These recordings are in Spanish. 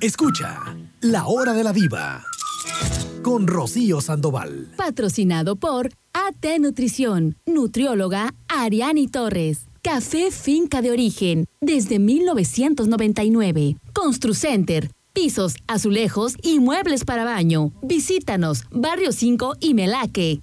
Escucha La Hora de la Diva con Rocío Sandoval. Patrocinado por AT Nutrición, nutrióloga Ariani Torres. Café Finca de Origen, desde 1999. Construcenter, pisos, azulejos y muebles para baño. Visítanos, Barrio 5 y Melaque.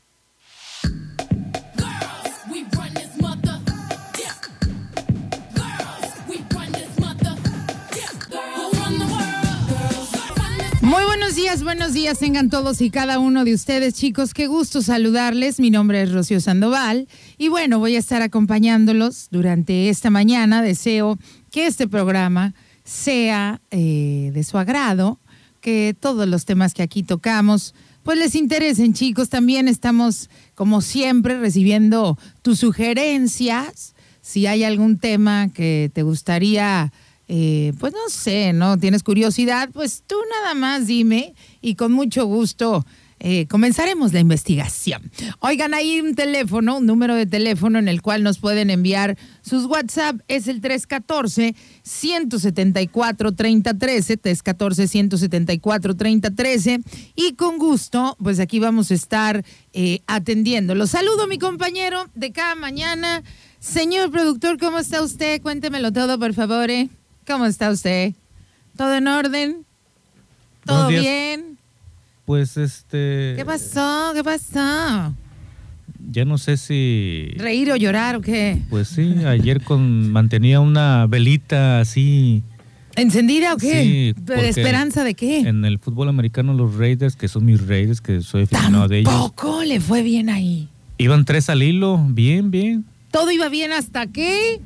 Buenos días, buenos días tengan todos y cada uno de ustedes, chicos. Qué gusto saludarles. Mi nombre es Rocío Sandoval y bueno, voy a estar acompañándolos durante esta mañana. Deseo que este programa sea eh, de su agrado, que todos los temas que aquí tocamos pues les interesen, chicos. También estamos, como siempre, recibiendo tus sugerencias. Si hay algún tema que te gustaría eh, pues no sé, ¿no? Tienes curiosidad, pues tú nada más dime y con mucho gusto eh, comenzaremos la investigación. Oigan, hay un teléfono, un número de teléfono en el cual nos pueden enviar sus WhatsApp, es el 314-174-3013, 314-174-3013, y con gusto, pues aquí vamos a estar eh, atendiendo. Los saludo, mi compañero de cada mañana. Señor productor, ¿cómo está usted? Cuéntemelo todo, por favor. ¿eh? ¿Cómo está usted? ¿Todo en orden? ¿Todo bien? Pues este. ¿Qué pasó? ¿Qué pasó? Ya no sé si. ¿Reír o llorar o qué? Pues sí, ayer con mantenía una velita así. ¿Encendida o qué? Sí, ¿De esperanza de qué? En el fútbol americano, los Raiders, que son mis Raiders, que soy aficionado de ellos, Tampoco le fue bien ahí. iban tres al hilo, bien, bien. Todo iba bien hasta que.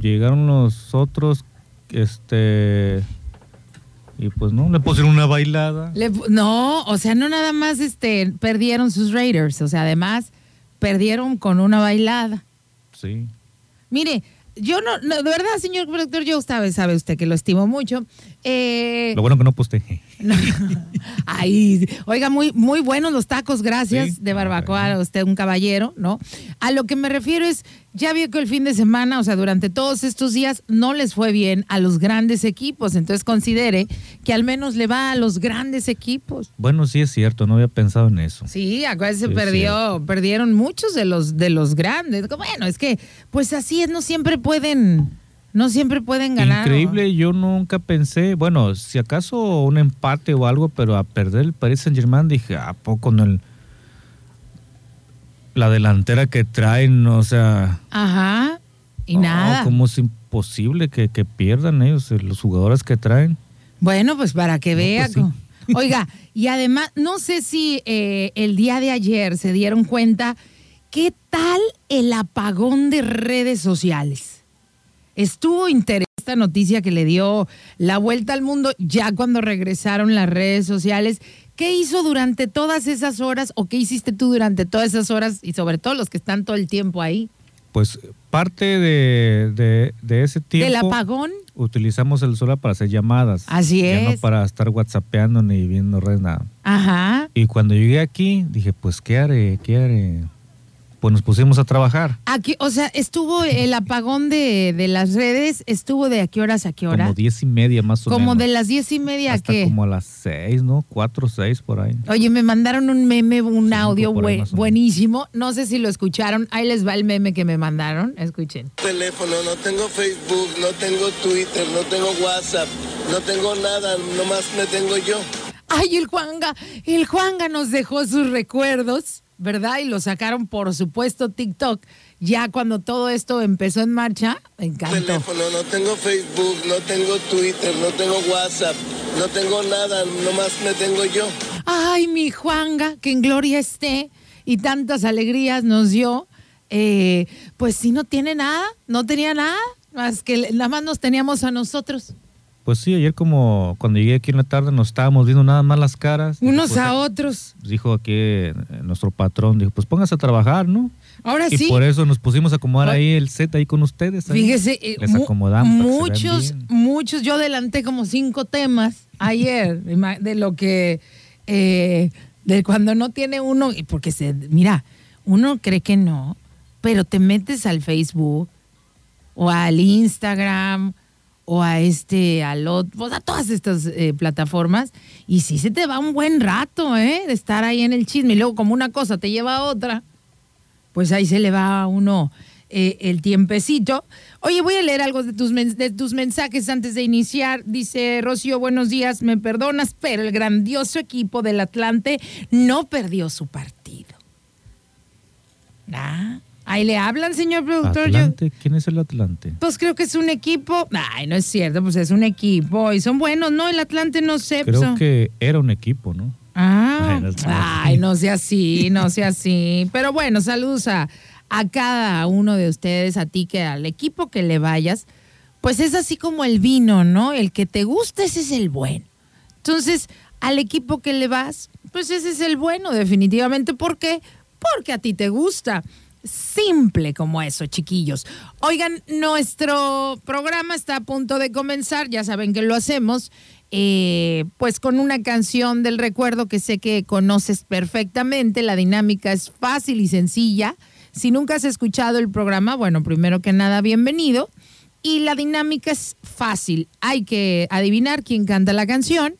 Llegaron los otros, este. Y pues no, le pusieron una bailada. le no, o sea, no nada más este, perdieron sus Raiders, o sea, además perdieron con una bailada. Sí. Mire, yo no, no, de verdad, señor productor, yo sabe, sabe usted que lo estimo mucho. Eh, Lo bueno que no posté. No. Ay, oiga, muy, muy buenos los tacos, gracias, Sí. de barbacoa, usted un caballero, ¿no? A lo que me refiero es, ya vio que el fin de semana, o sea, durante todos estos días, no les fue bien a los grandes equipos, entonces considere que al menos le va a los grandes equipos. Bueno, sí es cierto, no había pensado en eso. Sí, acuérdense, Sí, perdió, perdieron muchos de los, de los grandes. Bueno, es que, pues así es, no siempre pueden, no siempre pueden ganar. Increíble, yo nunca pensé, bueno, si acaso un empate o algo, pero a perder el Paris Saint Germain dije, ¿a poco no el la delantera que traen, o sea, Ajá, y nada. como es imposible que, que pierdan ellos, eh, los jugadores que traen. Bueno, pues para que No, vea. pues sí. Oiga, y además, no sé si eh, el día de ayer se dieron cuenta qué tal el apagón de redes sociales. Estuvo interesante esta noticia que le dio la vuelta al mundo ya cuando regresaron las redes sociales. ¿Qué hizo durante todas esas horas o qué hiciste tú durante todas esas horas y sobre todo los que están todo el tiempo ahí? Pues parte de, de- de ese tiempo ¿Del apagón? utilizamos el celular para hacer llamadas. Así ya no es. para estar whatsappeando ni viendo redes, nada. Ajá. Y cuando llegué aquí, dije, pues, ¿qué haré? ¿Qué haré? Pues nos pusimos a trabajar. Aquí, o sea, estuvo el apagón de, de las redes, estuvo de a qué horas a qué hora? Como diez y media más o Como menos. de las diez y media a Hasta qué. como a las seis, ¿no? Cuatro, seis por ahí. Oye, me mandaron un meme, un Cinco audio por ahí bue- más o menos. buenísimo. No sé si lo escucharon. Ahí les va el meme que me mandaron. Escuchen. teléfono, no tengo Facebook, no tengo Twitter, no tengo WhatsApp, no tengo nada, nomás me tengo yo. Ay, el Juanga, el Juanga nos dejó sus recuerdos, ¿verdad? Y lo sacaron, por supuesto, TikTok. Ya cuando todo esto empezó en marcha, me encantó. Teléfono, no tengo Facebook, no tengo Twitter, no tengo WhatsApp, no tengo nada, nomás me tengo yo. Ay, mi Juanga, que en gloria esté y tantas alegrías nos dio. Eh, pues si no tiene nada, no tenía nada, más que nada más nos teníamos a nosotros, Pues sí, ayer como cuando llegué aquí en la tarde nos estábamos viendo nada más las caras. Unos a otros. Dijo aquí eh, nuestro patrón, dijo, pues póngase a trabajar, ¿no? Ahora y sí, por eso nos pusimos a acomodar Ay. ahí el set ahí con ustedes. ahí. fíjese, eh, Les acomodamos. que muchos, muchos, yo adelanté como cinco temas ayer de lo que, eh, de cuando no tiene uno, y porque se, mira, uno cree que no, pero te metes al Facebook o al Instagram o a este, al otro, a todas estas eh, plataformas. Y sí se te va un buen rato, ¿eh? De estar ahí en el chisme. Y luego, como una cosa te lleva a otra, pues ahí se le va a uno eh, el tiempecito. Oye, voy a leer algo de tus, de tus mensajes antes de iniciar. Dice Rocío, buenos días, me perdonas, pero el grandioso equipo del Atlante no perdió su partido. Ah, ahí le hablan, señor productor. Yo- Atlante, ¿quién es el Atlante? pues creo que es un equipo. Ay, no es cierto, pues es un equipo. Y son buenos, ¿no? El Atlante no sé. pues, Creo son- que era un equipo, ¿no? Ah, Ay, no sé. ay, no sea así, no sea así. Pero bueno, saludos a, a cada uno de ustedes, a ti que al equipo que le vayas, pues es así como el vino, ¿no? El que te gusta, ese es el bueno. Entonces, al equipo que le vas, pues ese es el bueno, definitivamente. ¿Por qué? Porque a ti te gusta. Simple como eso, chiquillos. Oigan, nuestro programa está a punto de comenzar, ya saben que lo hacemos, eh, pues con una canción del recuerdo que sé que conoces perfectamente. La dinámica es fácil y sencilla. Si nunca has escuchado el programa, bueno, primero que nada, bienvenido. Y la dinámica es fácil. Hay que adivinar quién canta la canción,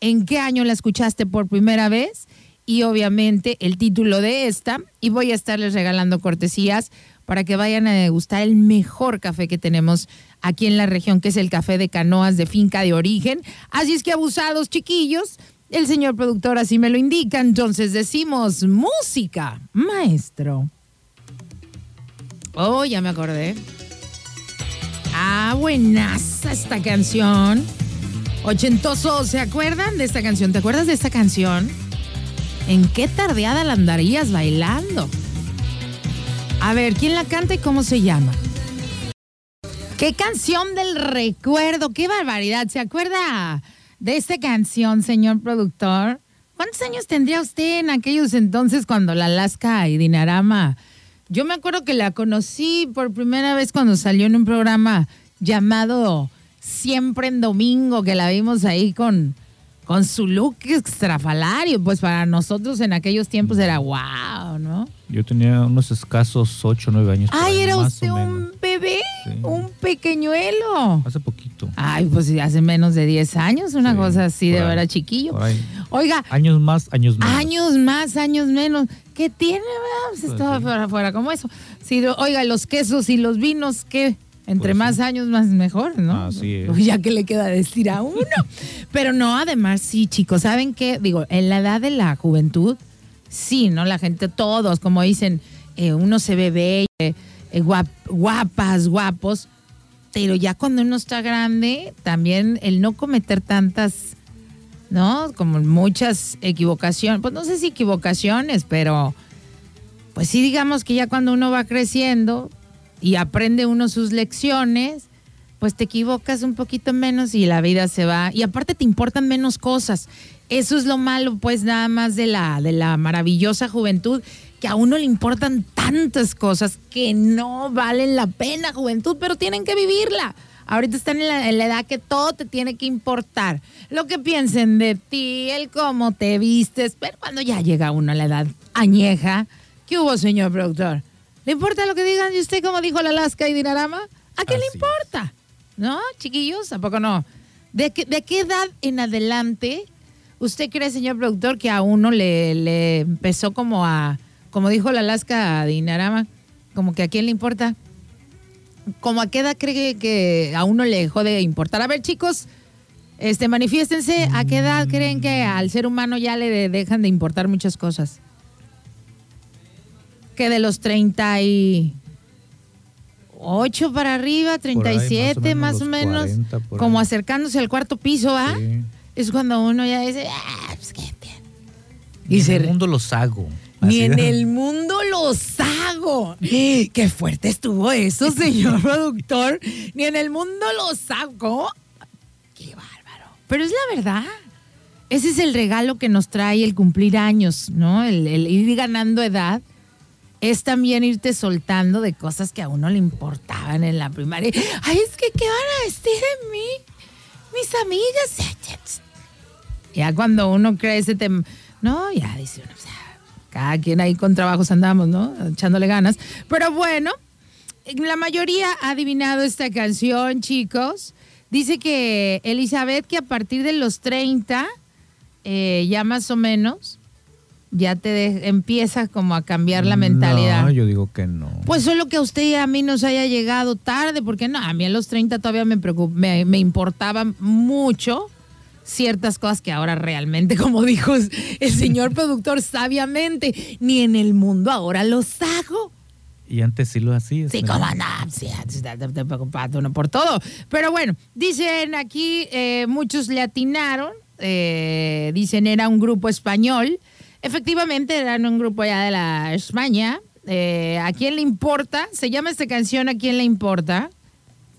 en qué año la escuchaste por primera vez y obviamente el título de esta. Y voy a estarles regalando cortesías para que vayan a degustar el mejor café que tenemos aquí en la región, que es el café de canoas de finca de origen. Así es que abusados, chiquillos. El señor productor así me lo indica. Entonces decimos música, maestro. Oh, ya me acordé. Ah, buenaza esta canción. Ochentoso, ¿se acuerdan de esta canción? ¿Te acuerdas de esta canción? ¿En qué tardeada la andarías bailando? A ver, ¿quién la canta y cómo se llama? ¿Qué canción del recuerdo? ¡Qué barbaridad! ¿Se acuerda de esta canción, señor productor? ¿Cuántos años tendría usted en aquellos entonces cuando la Alaska y Dinarama? Yo me acuerdo que la conocí por primera vez cuando salió en un programa llamado Siempre en Domingo, que la vimos ahí con, con su look extrafalario. Pues para nosotros en aquellos tiempos era wow, ¿no? Yo tenía unos escasos 8 o 9 años. Ay, ahí, era usted un bebé, Sí. un pequeñuelo. Hace poquito. Ay, pues hace menos de 10 años, una Sí, cosa así de verdad chiquillo. Oiga, Años más, años menos. años más, años menos. ¿Qué tiene, verdad? Pues Pues estaba sí. fuera, fuera como eso. Sí, oiga, los quesos y los vinos, ¿qué? Entre Pues más sí. años, más mejor, ¿no? Así es. Pues ya que le queda decir a uno. Pero no, además, sí, chicos, ¿saben qué? Digo, en la edad de la juventud, sí, ¿no? La gente, todos, como dicen, eh, uno se ve bello, eh, eh, guap- guapas, guapos, pero ya cuando uno está grande, también el no cometer tantas, ¿no? Como muchas equivocaciones, pues no sé si equivocaciones, pero pues sí digamos que ya cuando uno va creciendo y aprende uno sus lecciones, pues te equivocas un poquito menos y la vida se va. Y aparte te importan menos cosas. Eso es lo malo, pues, nada más de la, de la maravillosa juventud, que a uno le importan tantas cosas que no valen la pena, juventud, pero tienen que vivirla. Ahorita están en la, en la edad que todo te tiene que importar. Lo que piensen de ti, el cómo te vistes, pero cuando ya llega uno a la edad añeja, ¿qué hubo, señor productor? ¿Le importa lo que digan de usted, como dijo la Alaska y Dinarama? ¿A qué le es. importa? ¿No, chiquillos? ¿A poco no? ¿De qué, de qué edad en adelante usted cree, señor productor, que a uno le, le empezó como a, como dijo la Alaska a Dinarama, como que a quién le importa? ¿Como a qué edad cree que a uno le dejó de importar? A ver, chicos, este, manifiéstense, ¿a qué edad creen que al ser humano ya le de- dejan de importar muchas cosas? Que de los 38 para arriba, 37 más o menos, 40 por como ahí. acercándose al cuarto piso, ¿ah? Sí. Es cuando uno ya dice, ah, pues qué tiene?". Ni Y en se el mundo los hago. Ni en de- el mundo los hago. Qué fuerte estuvo eso, señor productor. Ni en el mundo los hago. Qué bárbaro. Pero es la verdad. Ese es el regalo que nos trae el cumplir años, ¿no? El, el ir ganando edad. Es también irte soltando de cosas que a uno le importaban en la primaria. Ay, es que, ¿qué van a decir de mí? Mis amigas. Ya cuando uno crece, te... no, ya dice uno, o sea, cada quien ahí con trabajos andamos, ¿no? Echándole ganas. Pero bueno, la mayoría ha adivinado esta canción, chicos. Dice que Elizabeth que a partir de los 30, eh, ya más o menos, ya te de- empieza como a cambiar la mentalidad. No, yo digo que no. Pues solo que a usted y a mí nos haya llegado tarde, porque no, a mí a los 30 todavía me, preocup- me, me importaban mucho ciertas cosas que ahora realmente, como dijo el señor productor sabiamente, ni en el mundo ahora los hago. Y antes sí lo hacías. Sí, cómo no, sí, antes te, te- te preocupas uno por todo. Pero bueno, dicen aquí, eh, muchos le atinaron, eh, dicen era un grupo español. Efectivamente, eran un grupo ya de la España. Eh, ¿A quién le importa? Se llama esta canción ¿A quién le importa?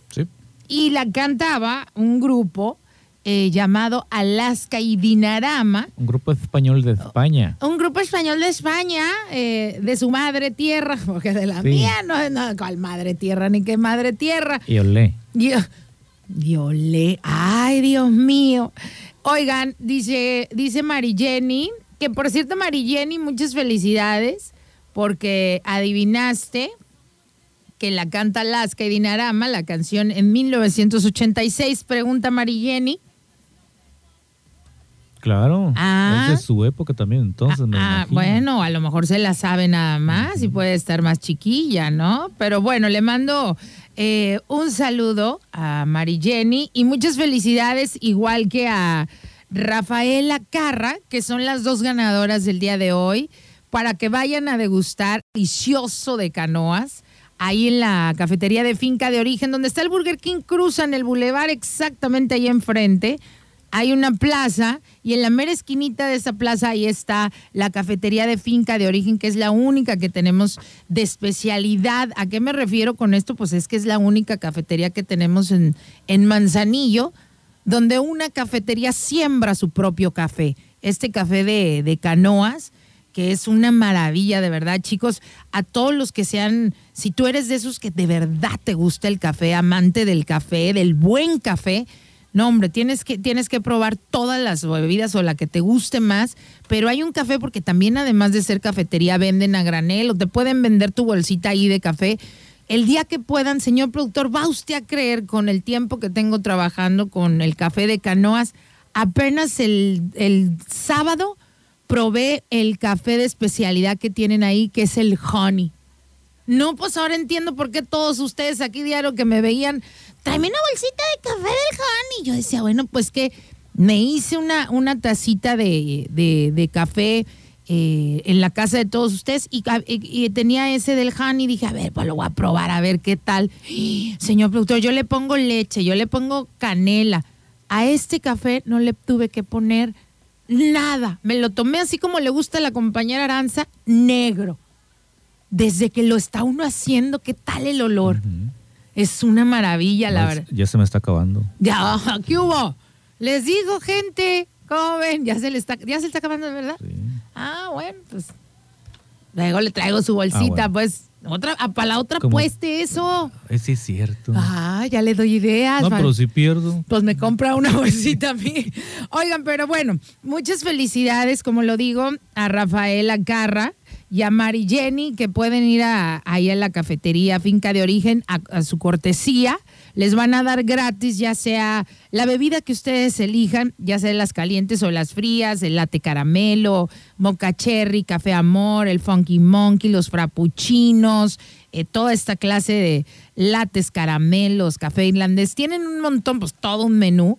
Sí. Y la cantaba un grupo eh, llamado Alaska y Dinarama. Un grupo español de España. Un grupo español de España, eh, de su madre tierra, porque de la Sí. mía no es nada cual madre tierra, ni qué madre tierra. Y olé. Le, ay Dios mío. Oigan, dice, dice Mari Jenny, que por cierto Mari Jenny, muchas felicidades, porque adivinaste que la canta Alaska y Dinarama, la canción en 1986, pregunta Mari Jenny. Claro. Ah. Es de su época también, entonces me Ah, imagino. bueno, a lo mejor se la sabe nada más y puede estar más chiquilla, ¿no? Pero bueno, le mando eh, un saludo a Mari Jenny y muchas felicidades, igual que a Rafaela Carra, que son las dos ganadoras del día de hoy, para que vayan a degustar delicioso de canoas. Ahí en la cafetería de Finca de Origen, donde está el Burger King, cruzan el bulevar exactamente ahí enfrente hay una plaza y en la mera esquinita de esa plaza ahí está la cafetería de finca de origen, que es la única que tenemos de especialidad. ¿A qué me refiero con esto? Pues es que es la única cafetería que tenemos en, en Manzanillo, donde una cafetería siembra su propio café. Este café de, de canoas que es una maravilla, de verdad, chicos. A todos los que sean, si tú eres de esos que de verdad te gusta el café, amante del café, del buen café, no, hombre, tienes que, tienes que probar todas las bebidas o la que te guste más, pero hay un café porque también además de ser cafetería venden a granel o te pueden vender tu bolsita ahí de café. El día que puedan, señor productor, va usted a creer con el tiempo que tengo trabajando con el café de canoas, apenas el, el sábado probé el café de especialidad que tienen ahí, que es el honey. No, pues ahora entiendo por qué todos ustedes aquí diario que me veían, tráeme una bolsita de café del honey. Yo decía, bueno, pues que me hice una, una tacita de, de- de café eh, en la casa de todos ustedes y, y- y tenía ese del honey y dije, a ver, pues lo voy a probar, a ver qué tal. Señor productor, yo le pongo leche, yo le pongo canela. A este café no le tuve que poner nada. Me lo tomé así como le gusta a la compañera Aranza, negro desde que lo está uno haciendo, ¿qué tal el olor? Es una maravilla, la No, verdad. Ya se me está acabando. Ya, ¿qué hubo? Les digo, gente, ¿cómo ven? Ya se le está, ya se le está acabando, verdad. Sí. Ah, bueno, pues. Luego le traigo su bolsita, Ah, bueno. pues. Otra, ah, para la otra ¿Cómo? pueste eso. Ay, sí es cierto. Ah, ya le doy ideas. no, pero si pierdo. pues me compra una bolsita a mí. Oigan, pero bueno, muchas felicidades, como lo digo, a Rafaela Carra y a Mari Jenny, que pueden ir a, ahí a la cafetería Finca de Origen a, a su cortesía. Les van a dar gratis, ya sea la bebida que ustedes elijan, ya sea las calientes o las frías, el latte caramelo, mocha cherry, café amor, el funky monkey, los frappuccinos, eh, toda esta clase de lates, caramelos, café irlandés. Tienen un montón, pues todo un menú,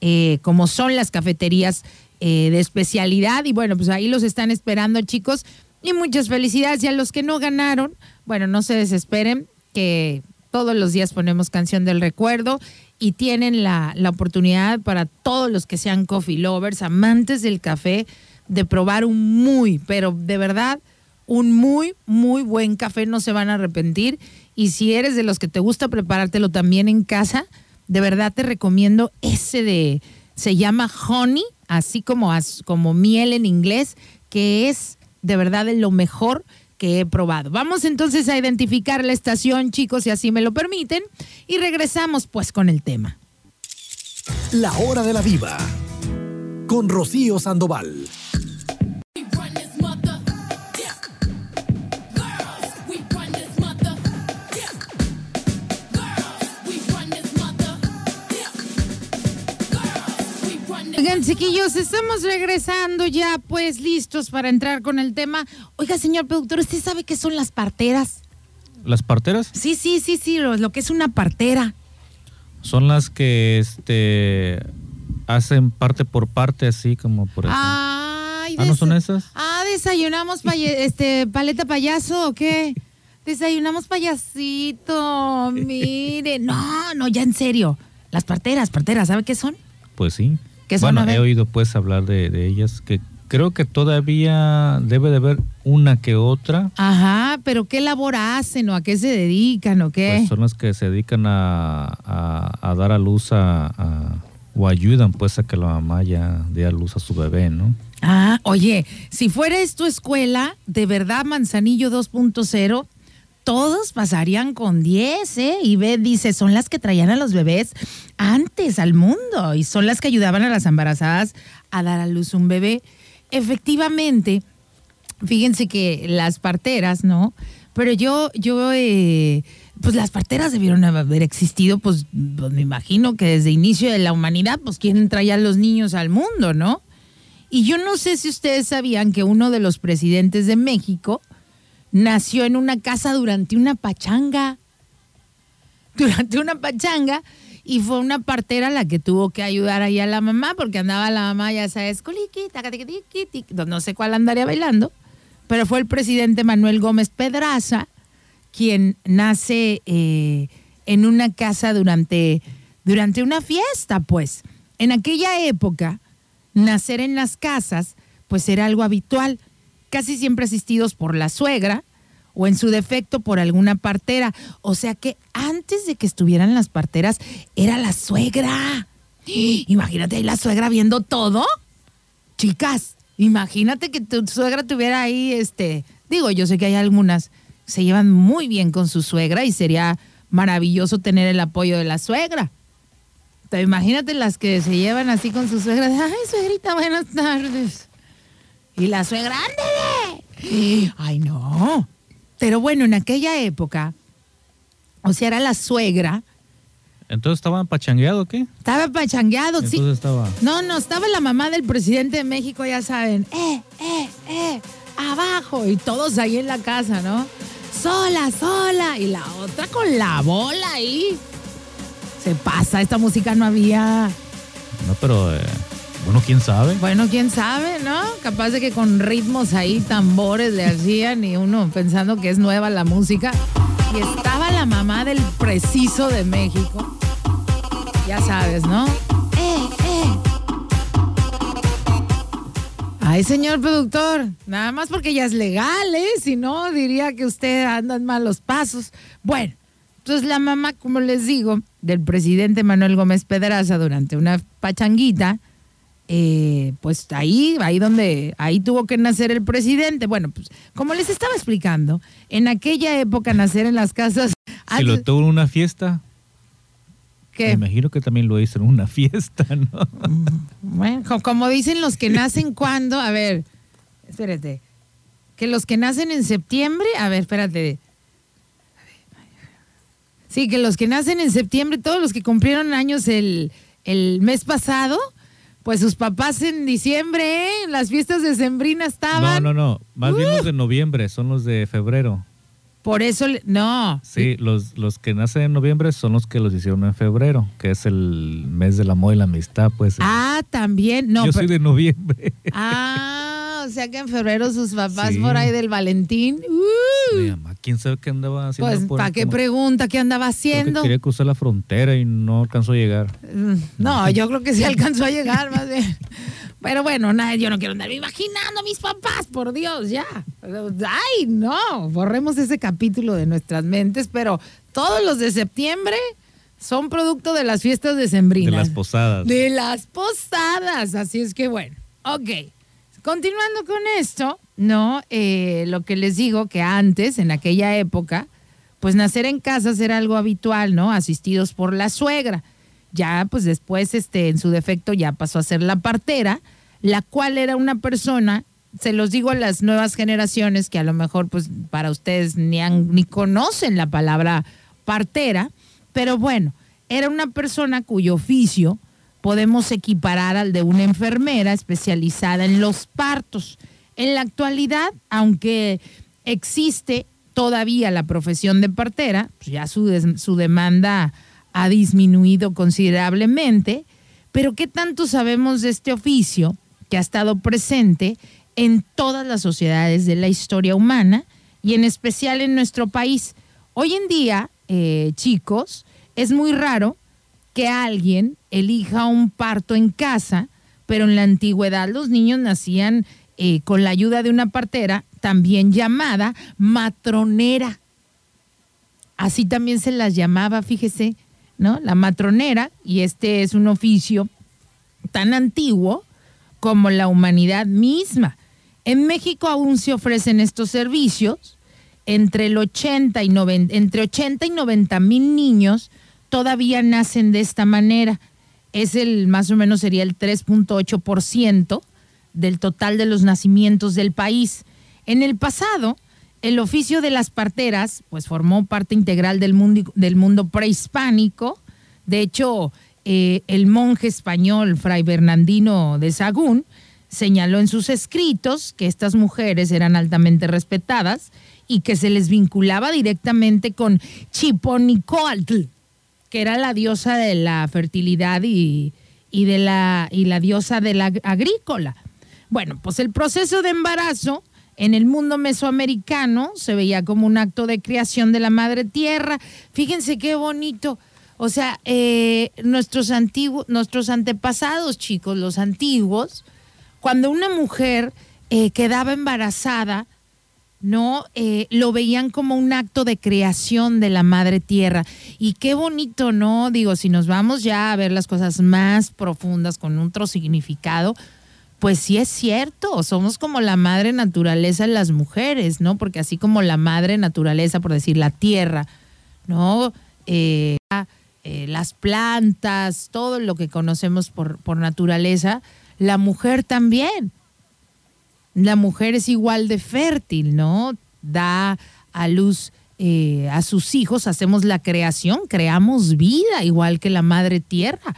eh, como son las cafeterías eh, de especialidad. Y bueno, pues ahí los están esperando, chicos. Y muchas felicidades. Y a los que no ganaron, bueno, no se desesperen, que todos los días ponemos canción del recuerdo y tienen la, la oportunidad para todos los que sean coffee lovers, amantes del café, de probar un muy, pero de verdad, un muy, muy buen café, no se van a arrepentir. Y si eres de los que te gusta preparártelo también en casa, de verdad te recomiendo ese de, se llama honey, así como, como miel en inglés, que es de verdad lo mejor he probado. Vamos entonces a identificar la estación, chicos, si así me lo permiten, y regresamos pues con el tema. La hora de la viva. Con Rocío Sandoval. Oigan, chiquillos, estamos regresando ya, pues listos para entrar con el tema. Oiga, señor productor, ¿usted sabe qué son las parteras? Las parteras Sí, sí, sí, sí, lo, lo que es una partera. son las que este hacen parte por parte, así como por ejemplo. Ay, Ah, ¿no son esas? Ah, desayunamos este paleta payaso o qué? Desayunamos payasito, mire. No, no, ya en serio. Las parteras, parteras, ¿sabe qué son? Pues sí. Bueno, he oído pues hablar de, de ellas, que creo que todavía debe de haber una que otra. Ajá, pero ¿qué labor hacen o a qué se dedican o qué? Pues son las que se dedican a, a- a dar a luz a, a- o ayudan pues a que la mamá ya dé a luz a su bebé, ¿no? Ah, oye, si fuera esto escuela, de verdad Manzanillo 2.0, todos pasarían con 10, ¿eh? Y ve, dice, son las que traían a los bebés antes al mundo y son las que ayudaban a las embarazadas a dar a luz un bebé. Efectivamente, fíjense que las parteras, ¿no? Pero yo, yo, eh, pues las parteras debieron haber existido, pues, pues, me imagino que desde inicio de la humanidad, pues quién traía a los niños al mundo, ¿no? Y yo no sé si ustedes sabían que uno de los presidentes de México nació en una casa durante una pachanga. Durante una pachanga. Y fue una partera la que tuvo que ayudar ahí a la mamá, porque andaba la mamá, ya sabes, no sé cuál andaría bailando. Pero fue el presidente Manuel Gómez Pedraza quien nace eh, en una casa durante, durante una fiesta, pues. En aquella época, nacer en las casas, pues era algo habitual, casi siempre asistidos por la suegra o en su defecto por alguna partera. O sea que antes de que estuvieran las parteras, era la suegra. Imagínate ahí la suegra viendo todo. Chicas, imagínate que tu suegra tuviera ahí, este, digo, yo sé que hay algunas se llevan muy bien con su suegra y sería maravilloso tener el apoyo de la suegra. Pero imagínate las que se llevan así con su suegra. Ay, suegrita, buenas tardes. Y la suegra, ándale. Ay, no. Pero bueno, en aquella época, o sea, era la suegra, Entonces estaban pachangueados, ¿o qué? estaba pachangueado, sí. Entonces estaba. No, no, estaba la mamá del presidente de México, ya saben, eh, eh, eh, abajo, y todos ahí en la casa, ¿no? Sola, sola, y la otra con la bola ahí. Se pasa, esta música no había. No, pero eh, bueno, quién sabe. Bueno, quién sabe, ¿no? Capaz de que con ritmos ahí, tambores le hacían y uno pensando que es nueva la música. Y estaba la mamá del preciso de México. Ya sabes, ¿no? ¡Eh, eh! Ay, señor productor, nada más porque ya es legal, ¿eh? Si no, diría que usted anda en malos pasos. Bueno, entonces la mamá, como les digo, del presidente Manuel Gómez Pedraza durante una pachanguita, eh, pues ahí, ahí donde, ahí tuvo que nacer el presidente. Bueno, pues como les estaba explicando, en aquella época nacer en las casas... Si lo tuvo en una fiesta, me ¿qué? imagino que también lo hizo en una fiesta, ¿no? Bueno, co- como dicen los que nacen cuando, a ver, espérate, que los que nacen en septiembre, a ver, espérate. Sí, que los que nacen en septiembre, todos los que cumplieron años el, el mes pasado, pues sus papás en diciembre, ¿eh? en las fiestas de Sembrina No, estaban. no, no. Más bien los de noviembre, son los de febrero. Por eso, le- no. Sí, los, los que nacen en noviembre son los que los hicieron en febrero, que es el mes del amor y la amistad, pues. Ah, también, no. Yo pero- soy de noviembre. Ah, o sea que en febrero sus papás Sí. por ahí del Valentín. ¡uh! Mi mamá, ¿quién sabe qué andaba haciendo? Pues, ¿para qué Como- pregunta qué andaba creo que haciendo? quería cruzar la frontera y no alcanzó a llegar. Mm, No, yo creo que sí alcanzó a llegar, más bien. Pero bueno, nada, yo no quiero andar imaginando a mis papás, por Dios, ya. Ay, no, borremos ese capítulo de nuestras mentes, pero todos los de septiembre son producto de las fiestas decembrinas. De las posadas. De las posadas, así es que bueno, ok. Continuando con esto, ¿no? Eh, lo que les digo que antes, en aquella época, pues nacer en casas era algo habitual, ¿no? Asistidos por la suegra. Ya, pues después, este, en su defecto, ya pasó a ser la partera, la cual era una persona, se los digo a las nuevas generaciones que a lo mejor, pues, para ustedes ni, han- ni conocen la palabra partera, pero bueno, era una persona cuyo oficio podemos equiparar al de una enfermera especializada en los partos. En la actualidad, aunque existe todavía la profesión de partera, pues ya su, su demanda ha disminuido considerablemente, pero ¿qué tanto sabemos de este oficio que ha estado presente en todas las sociedades de la historia humana y en especial en nuestro país? Hoy en día, eh, chicos, es muy raro que alguien elija un parto en casa, pero en la antigüedad los niños nacían eh, con la ayuda de una partera, también llamada matronera. Así también se las llamaba, fíjese, ¿no? La matronera, y este es un oficio tan antiguo como la humanidad misma. En México aún se ofrecen estos servicios. Entre, el 80 y 90, entre 80 y 90 mil niños todavía nacen de esta manera. Es el, más o menos sería el 3.8% del total de los nacimientos del país. En el pasado, el oficio de las parteras pues formó parte integral del mundo, del mundo prehispánico. De hecho, eh, el monje español Fray Bernardino de Sagún señaló en sus escritos que estas mujeres eran altamente respetadas y que se les vinculaba directamente con Chiponicoatl, que era la diosa de la fertilidad y, y de la, y la diosa de la agrícola. Bueno, pues el proceso de embarazo en el mundo mesoamericano se veía como un acto de creación de la madre tierra. Fíjense qué bonito. O sea, eh, nuestros nuestros antepasados, chicos, los antiguos, cuando una mujer eh, quedaba embarazada, no Eh, lo veían como un acto de creación de la madre tierra. Y qué bonito, ¿no? Digo, si nos vamos ya a ver las cosas más profundas con otro significado, pues sí es cierto, somos como la madre naturaleza en las mujeres, ¿no? Porque así como la madre naturaleza, por decir, la tierra, ¿no? Eh, eh, las plantas, todo lo que conocemos por, por naturaleza, la mujer también. La mujer es igual de fértil, ¿no? Da a luz eh, a sus hijos, hacemos la creación, creamos vida, igual que la madre tierra.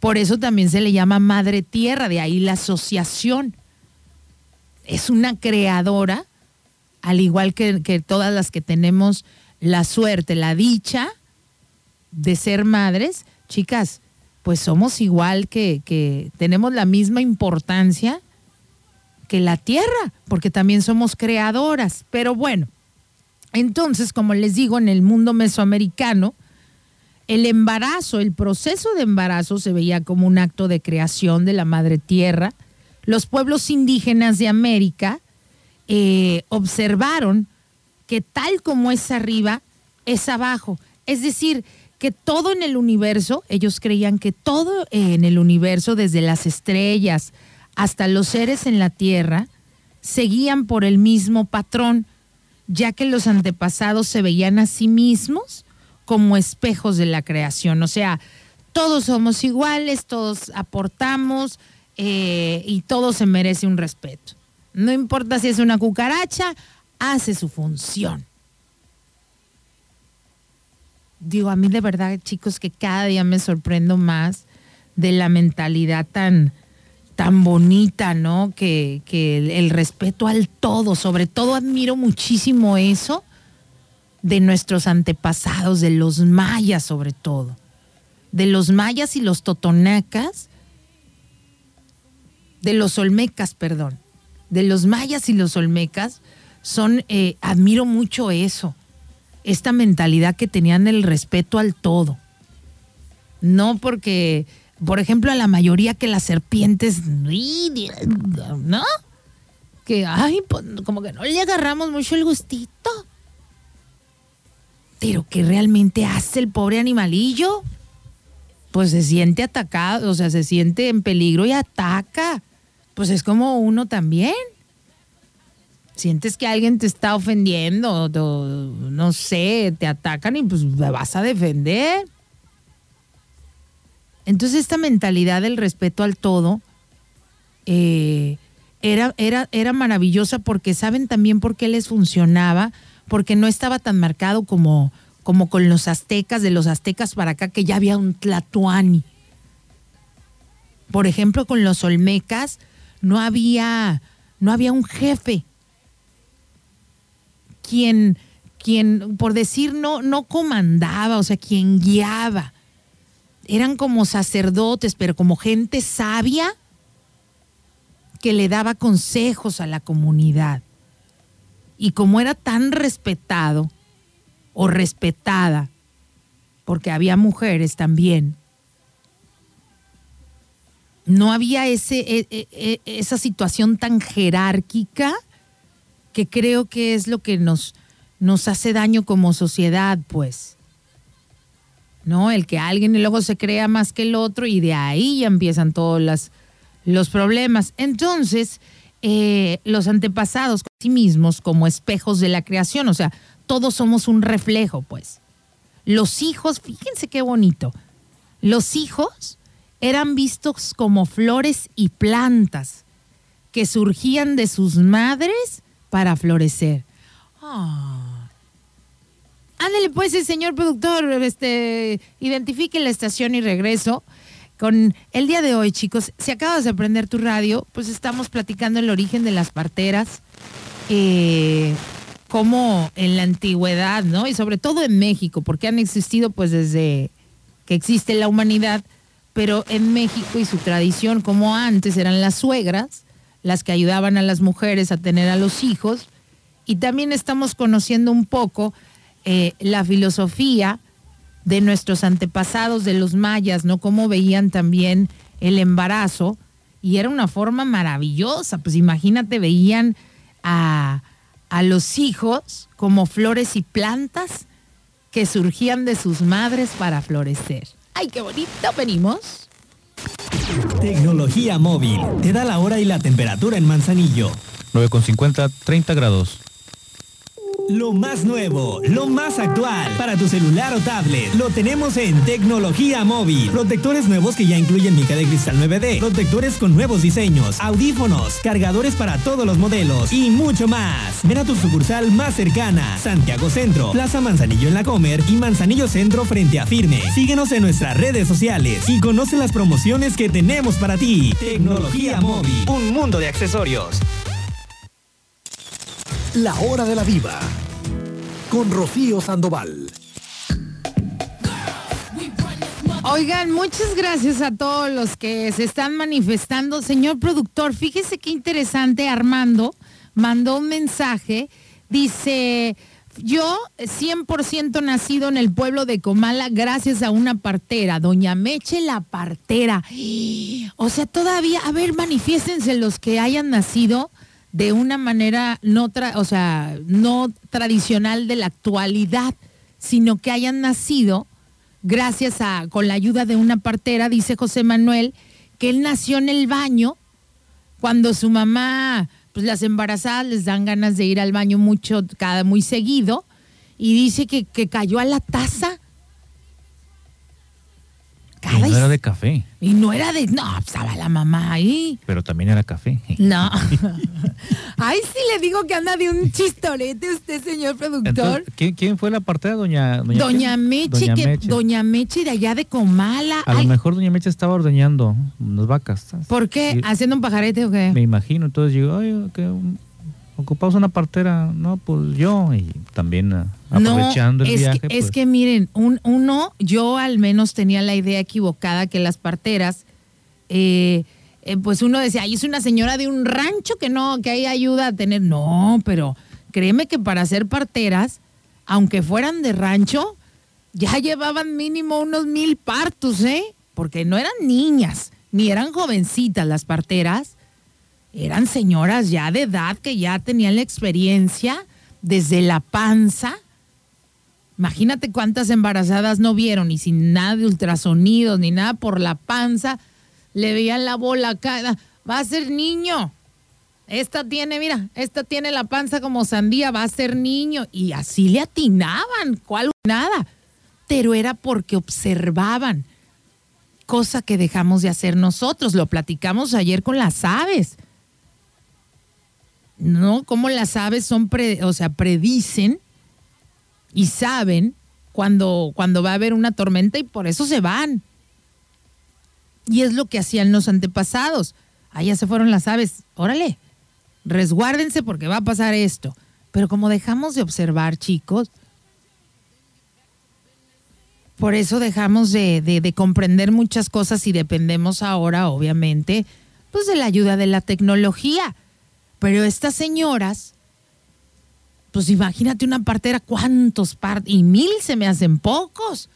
Por eso también se le llama madre tierra, de ahí la asociación. Es una creadora, al igual que, que todas las que tenemos la suerte, la dicha de ser madres, chicas, pues somos igual que, que tenemos la misma importancia que la tierra, porque también somos creadoras. Pero bueno, entonces, como les digo, en el mundo mesoamericano, el embarazo, el proceso de embarazo se veía como un acto de creación de la madre tierra. Los pueblos indígenas de América eh, observaron que tal como es arriba, es abajo. Es decir, que todo en el universo, ellos creían que todo en el universo, desde las estrellas hasta los seres en la tierra, seguían por el mismo patrón, ya que los antepasados se veían a sí mismos como espejos de la creación. O sea, todos somos iguales, todos aportamos eh, y todo se merece un respeto. No importa si es una cucaracha, hace su función. Digo, a mí de verdad, chicos, que cada día me sorprendo más de la mentalidad tan, tan bonita, ¿no? Que, que el, respeto al todo, sobre todo admiro muchísimo eso de nuestros antepasados, de los mayas sobre todo, de los mayas y los totonacas, de los olmecas, perdón, de los mayas y los olmecas, son, eh, admiro mucho eso, esta mentalidad que tenían el respeto al todo. No porque, por ejemplo, a la mayoría que las serpientes, ¿no? Que, ay, pues, como que no le agarramos mucho el gustito. Pero que realmente hace el pobre animalillo, pues se siente atacado, o sea, se siente en peligro y ataca. Pues es como uno también. Sientes que alguien te está ofendiendo, no sé, te atacan y pues vas a defender. Entonces esta mentalidad del respeto al todo eh, era, era, era maravillosa porque saben también por qué les funcionaba, porque no estaba tan marcado como, como con los aztecas, de los aztecas para acá, que ya había un tlatoani. Por ejemplo, con los olmecas no había, no había un jefe quien, quien, por decir, no, no comandaba, o sea, quien guiaba. Eran como sacerdotes, pero como gente sabia que le daba consejos a la comunidad. Y como era tan respetado o respetada, porque había mujeres también, no había ese, e- e- e- esa situación tan jerárquica que creo que es lo que nos, nos hace daño como sociedad, pues. ¿No? El que alguien luego se crea más que el otro y de ahí ya empiezan todos los problemas. Entonces, eh, los antepasados con sí mismos como espejos de la creación, o sea, todos somos un reflejo, pues. Los hijos, fíjense qué bonito, los hijos eran vistos como flores y plantas que surgían de sus madres para florecer. Ah. Ándale pues, el señor productor, este, identifique la estación y regreso. Con el día de hoy, chicos, si acabas de aprender tu radio, pues estamos platicando el origen de las parteras, eh, como en la antigüedad, ¿no? Y sobre todo en México, porque han existido pues desde que existe la humanidad, pero en México y su tradición, como antes eran las suegras, las que ayudaban a las mujeres a tener a los hijos, y también estamos conociendo un poco eh, la filosofía de nuestros antepasados, de los mayas, ¿no? Cómo veían también el embarazo, y era una forma maravillosa, pues imagínate, veían a, a los hijos como flores y plantas que surgían de sus madres para florecer. ¡Ay, qué bonito! Venimos. Tecnología móvil. Te da la hora y la temperatura en Manzanillo. 9,50, 30 grados. Lo más nuevo, lo más actual para tu celular o tablet. Lo tenemos en Tecnología Móvil. Protectores nuevos que ya incluyen mica de cristal 9D. Protectores con nuevos diseños, audífonos, cargadores para todos los modelos y mucho más. Ven a tu sucursal más cercana. Santiago Centro, Plaza Manzanillo en la Comer y Manzanillo Centro frente a Firme. Síguenos en nuestras redes sociales y conoce las promociones que tenemos para ti. Tecnología Móvil, un mundo de accesorios. La hora de la diva. Con Rocío Sandoval. Oigan, muchas gracias a todos los que se están manifestando. Señor productor, fíjese qué interesante, Armando mandó un mensaje. Dice, yo 100% nacido en el pueblo de Comala gracias a una partera, doña Meche la partera. O sea, todavía, a ver, manifiéstense los que hayan nacido de una manera no, tra- o sea, no tradicional de la actualidad, sino que hayan nacido gracias a, con la ayuda de una partera, dice José Manuel, que él nació en el baño cuando su mamá, pues las embarazadas les dan ganas de ir al baño mucho, cada muy seguido, y dice que, que cayó a la taza. Y no era de café, y no era de, no, estaba la mamá ahí. pero también era café. No. Ay, sí le digo que anda de un chistorete usted, señor productor. Entonces, ¿quién, quién fue la partera? Doña, doña, Doña quién? Meche, Doña que Meche. Doña Meche de allá de Comala. A lo Ay, mejor Doña Meche estaba ordeñando unas vacas. ¿sabes? ¿Por qué? Y- ¿Haciendo un pajarete o qué? Me imagino, entonces digo, oye, que ocupamos una partera, no, pues yo, y también ah, aprovechando no, el es viaje. Que, pues, es que miren, un, uno, yo al menos tenía la idea equivocada que las parteras, eh, eh, pues uno decía, ay, es una señora de un rancho que no, que ahí ayuda a tener. No, pero créeme que para ser parteras, aunque fueran de rancho, ya llevaban mínimo unos mil partos, ¿eh? Porque no eran niñas, ni eran jovencitas las parteras eran señoras ya de edad que ya tenían la experiencia desde la panza. Imagínate cuántas embarazadas no vieron y sin nada de ultrasonidos ni nada por la panza. Le veían la bola acá. Va a ser niño. Esta tiene, mira, esta tiene la panza como sandía, va a ser niño. Y así le atinaban, cuál nada. Pero era porque observaban, cosa que dejamos de hacer nosotros. Lo platicamos ayer con las aves. ¿no? Cómo las aves son, o sea, predicen y saben cuando, cuando va a haber una tormenta y por eso se van. Y es lo que hacían los antepasados. Ah, ya se fueron las aves. Órale, resguárdense porque va a pasar esto. Pero como dejamos de observar, chicos, por eso dejamos de, de- de comprender muchas cosas y dependemos ahora, obviamente, pues de la ayuda de la tecnología. Pero estas señoras, pues imagínate una partera, ¿cuántos par? Y mil se me hacen pocos.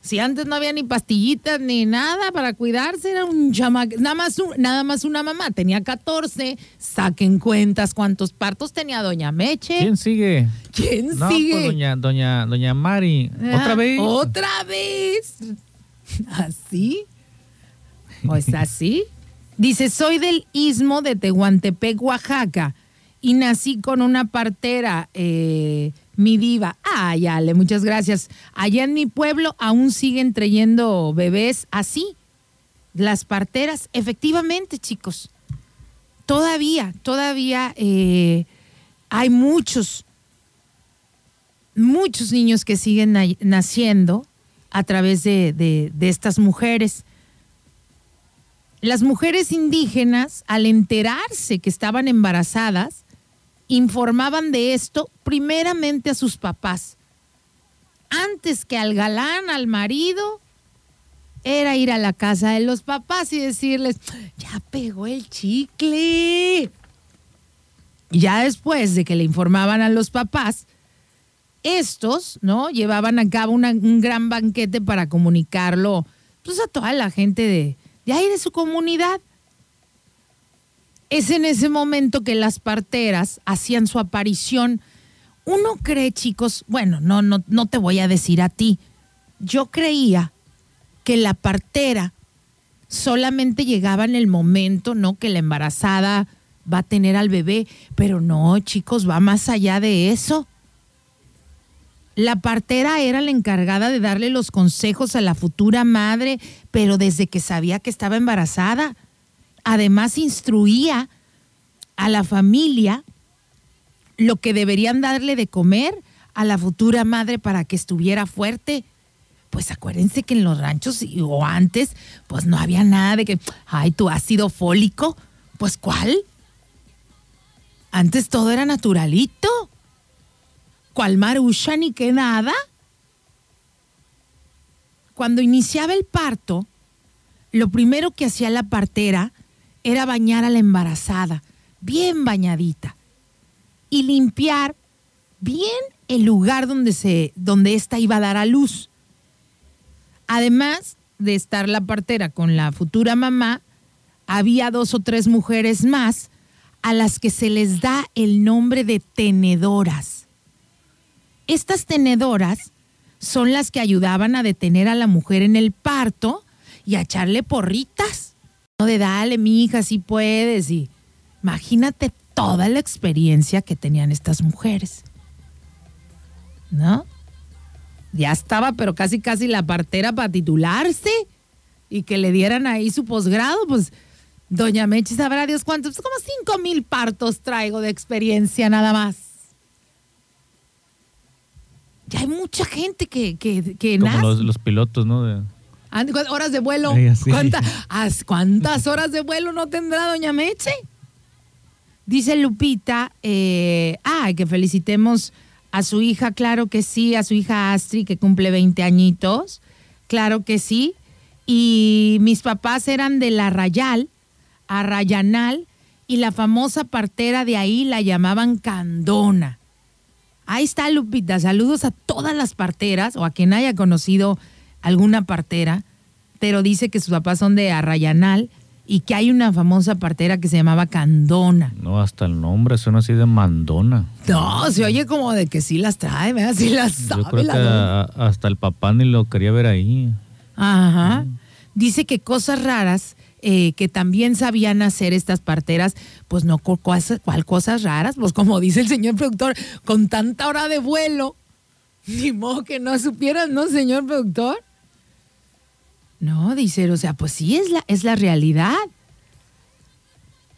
Si antes no había ni pastillitas ni nada para cuidarse, era un chama, nada más, un- nada más una mamá, tenía 14, saquen cuentas cuántos partos tenía doña Meche. ¿Quién sigue? ¿Quién No, sigue? pues doña, doña, doña Mari. ¿Otra Ah, vez? Otra vez. ¿Así? Pues así. Dice, soy del istmo de Tehuantepec, Oaxaca, y nací con una partera, eh, mi diva. Ay, Ale, muchas gracias. Allá en mi pueblo aún siguen trayendo bebés así. Las parteras, efectivamente, chicos. Todavía, todavía eh, hay muchos, muchos niños que siguen na- naciendo a través de- de estas mujeres. Las mujeres indígenas, al enterarse que estaban embarazadas, informaban de esto primeramente a sus papás. Antes que al galán, al marido, era ir a la casa de los papás y decirles, ya pegó el chicle. Ya después de que le informaban a los papás, estos, ¿no? Llevaban a cabo un gran banquete para comunicarlo, pues, a toda la gente de, de ahí de su comunidad. Es en ese momento que las parteras hacían su aparición. Uno cree, chicos, bueno, no, no, no te voy a decir a ti. Yo creía que la partera solamente llegaba en el momento, ¿no? Que la embarazada va a tener al bebé, pero no, chicos, va más allá de eso. La partera era la encargada de darle los consejos a la futura madre, pero desde que sabía que estaba embarazada. Además, instruía a la familia lo que deberían darle de comer a la futura madre para que estuviera fuerte. Pues acuérdense que en los ranchos o antes, pues no había nada de que, ay, tu ácido fólico. Pues ¿cuál? Antes todo era naturalito. ¿Cuál marucha ni qué nada? Cuando iniciaba el parto, lo primero que hacía la partera era bañar a la embarazada, bien bañadita, y limpiar bien el lugar donde, se, donde ésta iba a dar a luz. Además de estar la partera con la futura mamá, había dos o tres mujeres más a las que se les da el nombre de tenedoras. Estas tenedoras son las que ayudaban a detener a la mujer en el parto y a echarle porritas. No de dale, mi hija, si puedes. Y imagínate toda la experiencia que tenían estas mujeres. ¿No? Ya estaba, pero casi, casi la partera para titularse y que le dieran ahí su posgrado, pues doña Mechi sabrá Dios cuántos, como cinco mil partos traigo de experiencia nada más. Ya hay mucha gente que, que, que Como nace. los, los pilotos, ¿no? De- Ah, ¿cu- Horas de vuelo. Ay, así. ¿Cuánta- as- ¿Cuántas horas de vuelo no tendrá doña Meche? Dice Lupita, eh, ah, que felicitemos a su hija, claro que sí, a su hija Astri, que cumple 20 añitos, claro que sí. Y mis papás eran de la Rayal, a Rayanal, y la famosa partera de ahí la llamaban Candona. Ahí está Lupita, saludos a todas las parteras o a quien haya conocido alguna partera, pero dice que sus papás son de Arrayanal y que hay una famosa partera que se llamaba Candona. No, hasta el nombre suena así de mandona. No, se oye como de que sí las trae, ¿verdad? Sí las sabe Yo creo la que a- hasta el papá ni lo quería ver ahí. Ajá. Dice que cosas raras eh, que también sabían hacer estas parteras, pues no, co- cosas- ¿cuál cosas raras? Pues como dice el señor productor, con tanta hora de vuelo, ni modo que no supieran, ¿no, señor productor? No, dice, o sea, pues sí, es la, es la realidad.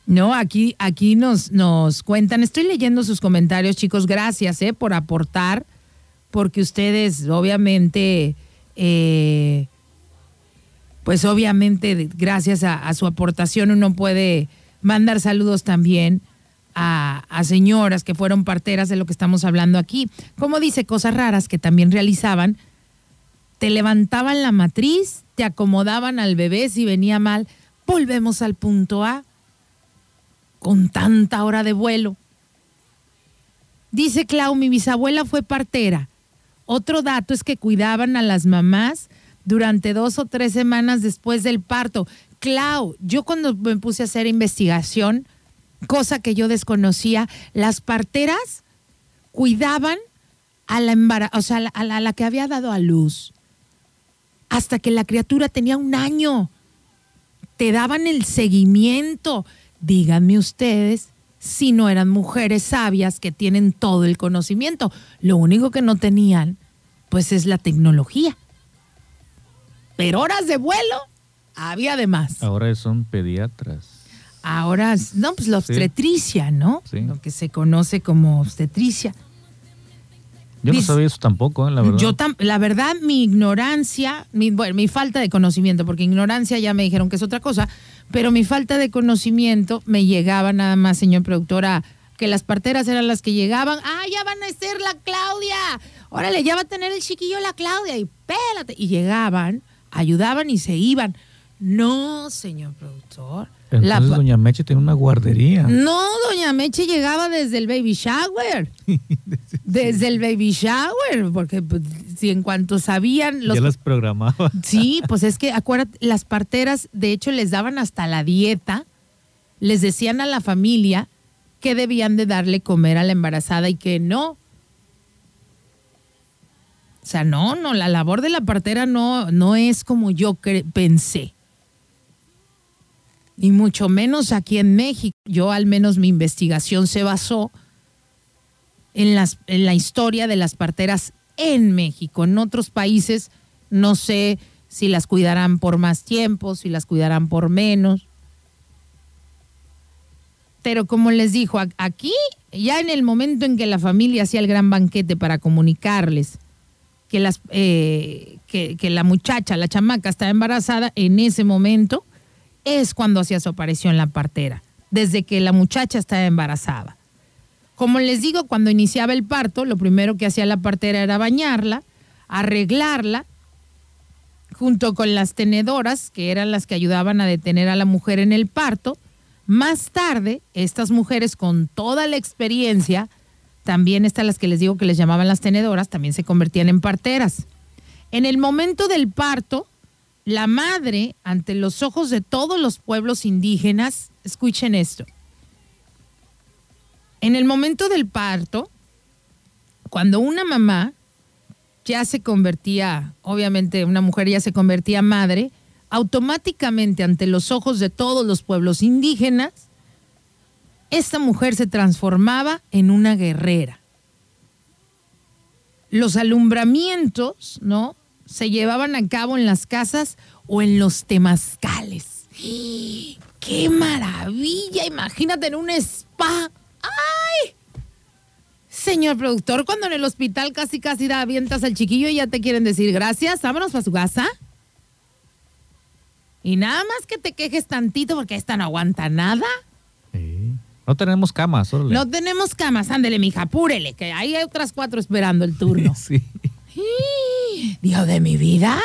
No, aquí, aquí nos, nos cuentan, estoy leyendo sus comentarios, chicos, gracias eh, por aportar, porque ustedes obviamente eh, pues obviamente gracias a, su aportación uno puede mandar saludos también a señoras que fueron parteras de lo que estamos hablando aquí. Como dice, cosas raras que también realizaban. Te levantaban la matriz, te acomodaban al bebé si venía mal. Volvemos al punto A, con tanta hora de vuelo. Dice Clau, mi bisabuela fue partera. Otro dato es que cuidaban a las mamás durante dos o tres semanas después del parto. Clau, yo cuando me puse a hacer investigación, cosa que yo desconocía, las parteras cuidaban a la embara- o sea, a la, a la- que había dado a luz hasta que la criatura tenía un año. Te daban el seguimiento. Díganme ustedes si no eran mujeres sabias que tienen todo el conocimiento. Lo único que no tenían, pues es la tecnología. Pero horas de vuelo había de más. Ahora son pediatras. Ahora, no, pues la Sí. obstetricia, ¿no? Sí. Lo que se conoce como obstetricia. Yo no sabía eso tampoco, ¿eh? la verdad. Yo tam- la verdad, mi ignorancia, mi, bueno, mi falta de conocimiento, porque ignorancia ya me dijeron que es otra cosa, pero mi falta de conocimiento me llegaba nada más, señor productor, a que las parteras eran las que llegaban. Ah, ya van a ser la Claudia. Órale, ya va a tener el chiquillo la Claudia. Y pélate. Y llegaban, ayudaban y se iban. No, señor productor. Entonces, La Doña Meche tiene una guardería. no, doña Meche llegaba desde el baby shower. Desde el baby shower, porque pues, si en cuanto sabían los Ya las programaba. Sí, pues es que acuérdate, las parteras de hecho les daban hasta la dieta, les decían a la familia que debían de darle comer a la embarazada y que no. O sea, no, no, la labor de la partera no, no es como yo pensé. Y mucho menos aquí en México. Yo al menos mi investigación se basó en, la historia de las parteras en México. En otros países no sé si las cuidarán por más tiempo, si las cuidarán por menos. Pero como les dijo, aquí ya en el momento en que la familia hacía el gran banquete para comunicarles eh, que, que la muchacha, la chamaca estaba embarazada, en ese momento es cuando hacía su aparición la partera, desde que la muchacha estaba embarazada. Como les digo, cuando iniciaba el parto, lo primero que hacía la partera era bañarla, arreglarla, junto con las tenedoras, que eran las que ayudaban a detener a la mujer en el parto. Más tarde, estas mujeres con toda la experiencia, también estas las que les digo que les llamaban las tenedoras, también se convertían en parteras. En el momento del parto, la madre, ante los ojos de todos los pueblos indígenas, escuchen esto, en el momento del parto, cuando una mamá ya se convertía, obviamente una mujer ya se convertía madre, automáticamente ante los ojos de todos los pueblos indígenas, esta mujer se transformaba en una guerrera. Los alumbramientos, ¿no? Se llevaban a cabo en las casas o en los temazcales. ¡Qué maravilla! Imagínate en un spa. ¡Ay! Señor productor, cuando en el hospital casi casi da avientas al chiquillo y ya te quieren decir gracias, vámonos para su casa. Y nada más que te quejes tantito porque esta no aguanta nada. Sí. No tenemos camas, órale. No tenemos camas, ándele, mija, apúrele, que ahí hay otras cuatro esperando el turno. Sí. Dios de mi vida.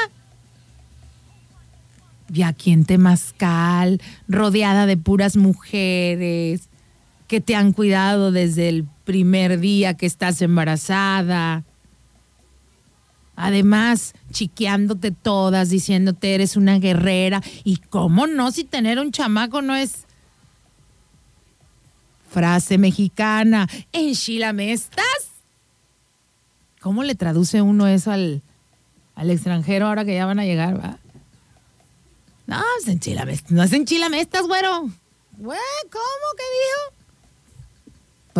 Y aquí en Temazcal, rodeada de puras mujeres que te han cuidado desde el primer día que estás embarazada. Además, chiqueándote todas, diciéndote eres una guerrera. Y cómo no, si tener un chamaco no es frase mexicana. Enchilame estás. ¿Cómo le traduce uno eso al, al extranjero ahora que ya van a llegar, va? No, es enchilame, no es enchilame estás, güero. ¿cómo que dijo?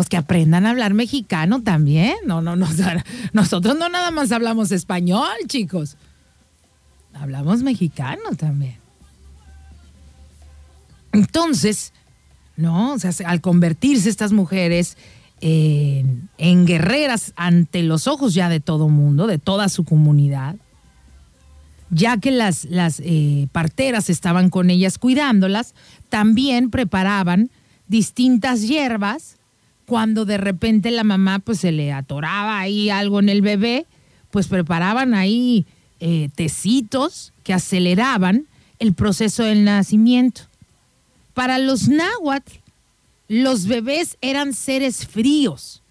Pues que aprendan a hablar mexicano también. No, no, no. Nosotros no nada más hablamos español, chicos. Hablamos mexicano también. Entonces, ¿no? O sea, se- al convertirse estas mujeres en, en guerreras ante los ojos ya de todo mundo, de toda su comunidad, ya que las, las eh, parteras estaban con ellas cuidándolas, también preparaban distintas hierbas cuando de repente la mamá pues se le atoraba ahí algo en el bebé, pues preparaban ahí eh, tecitos que aceleraban el proceso del nacimiento. Para los náhuatl, los bebés eran seres fríos.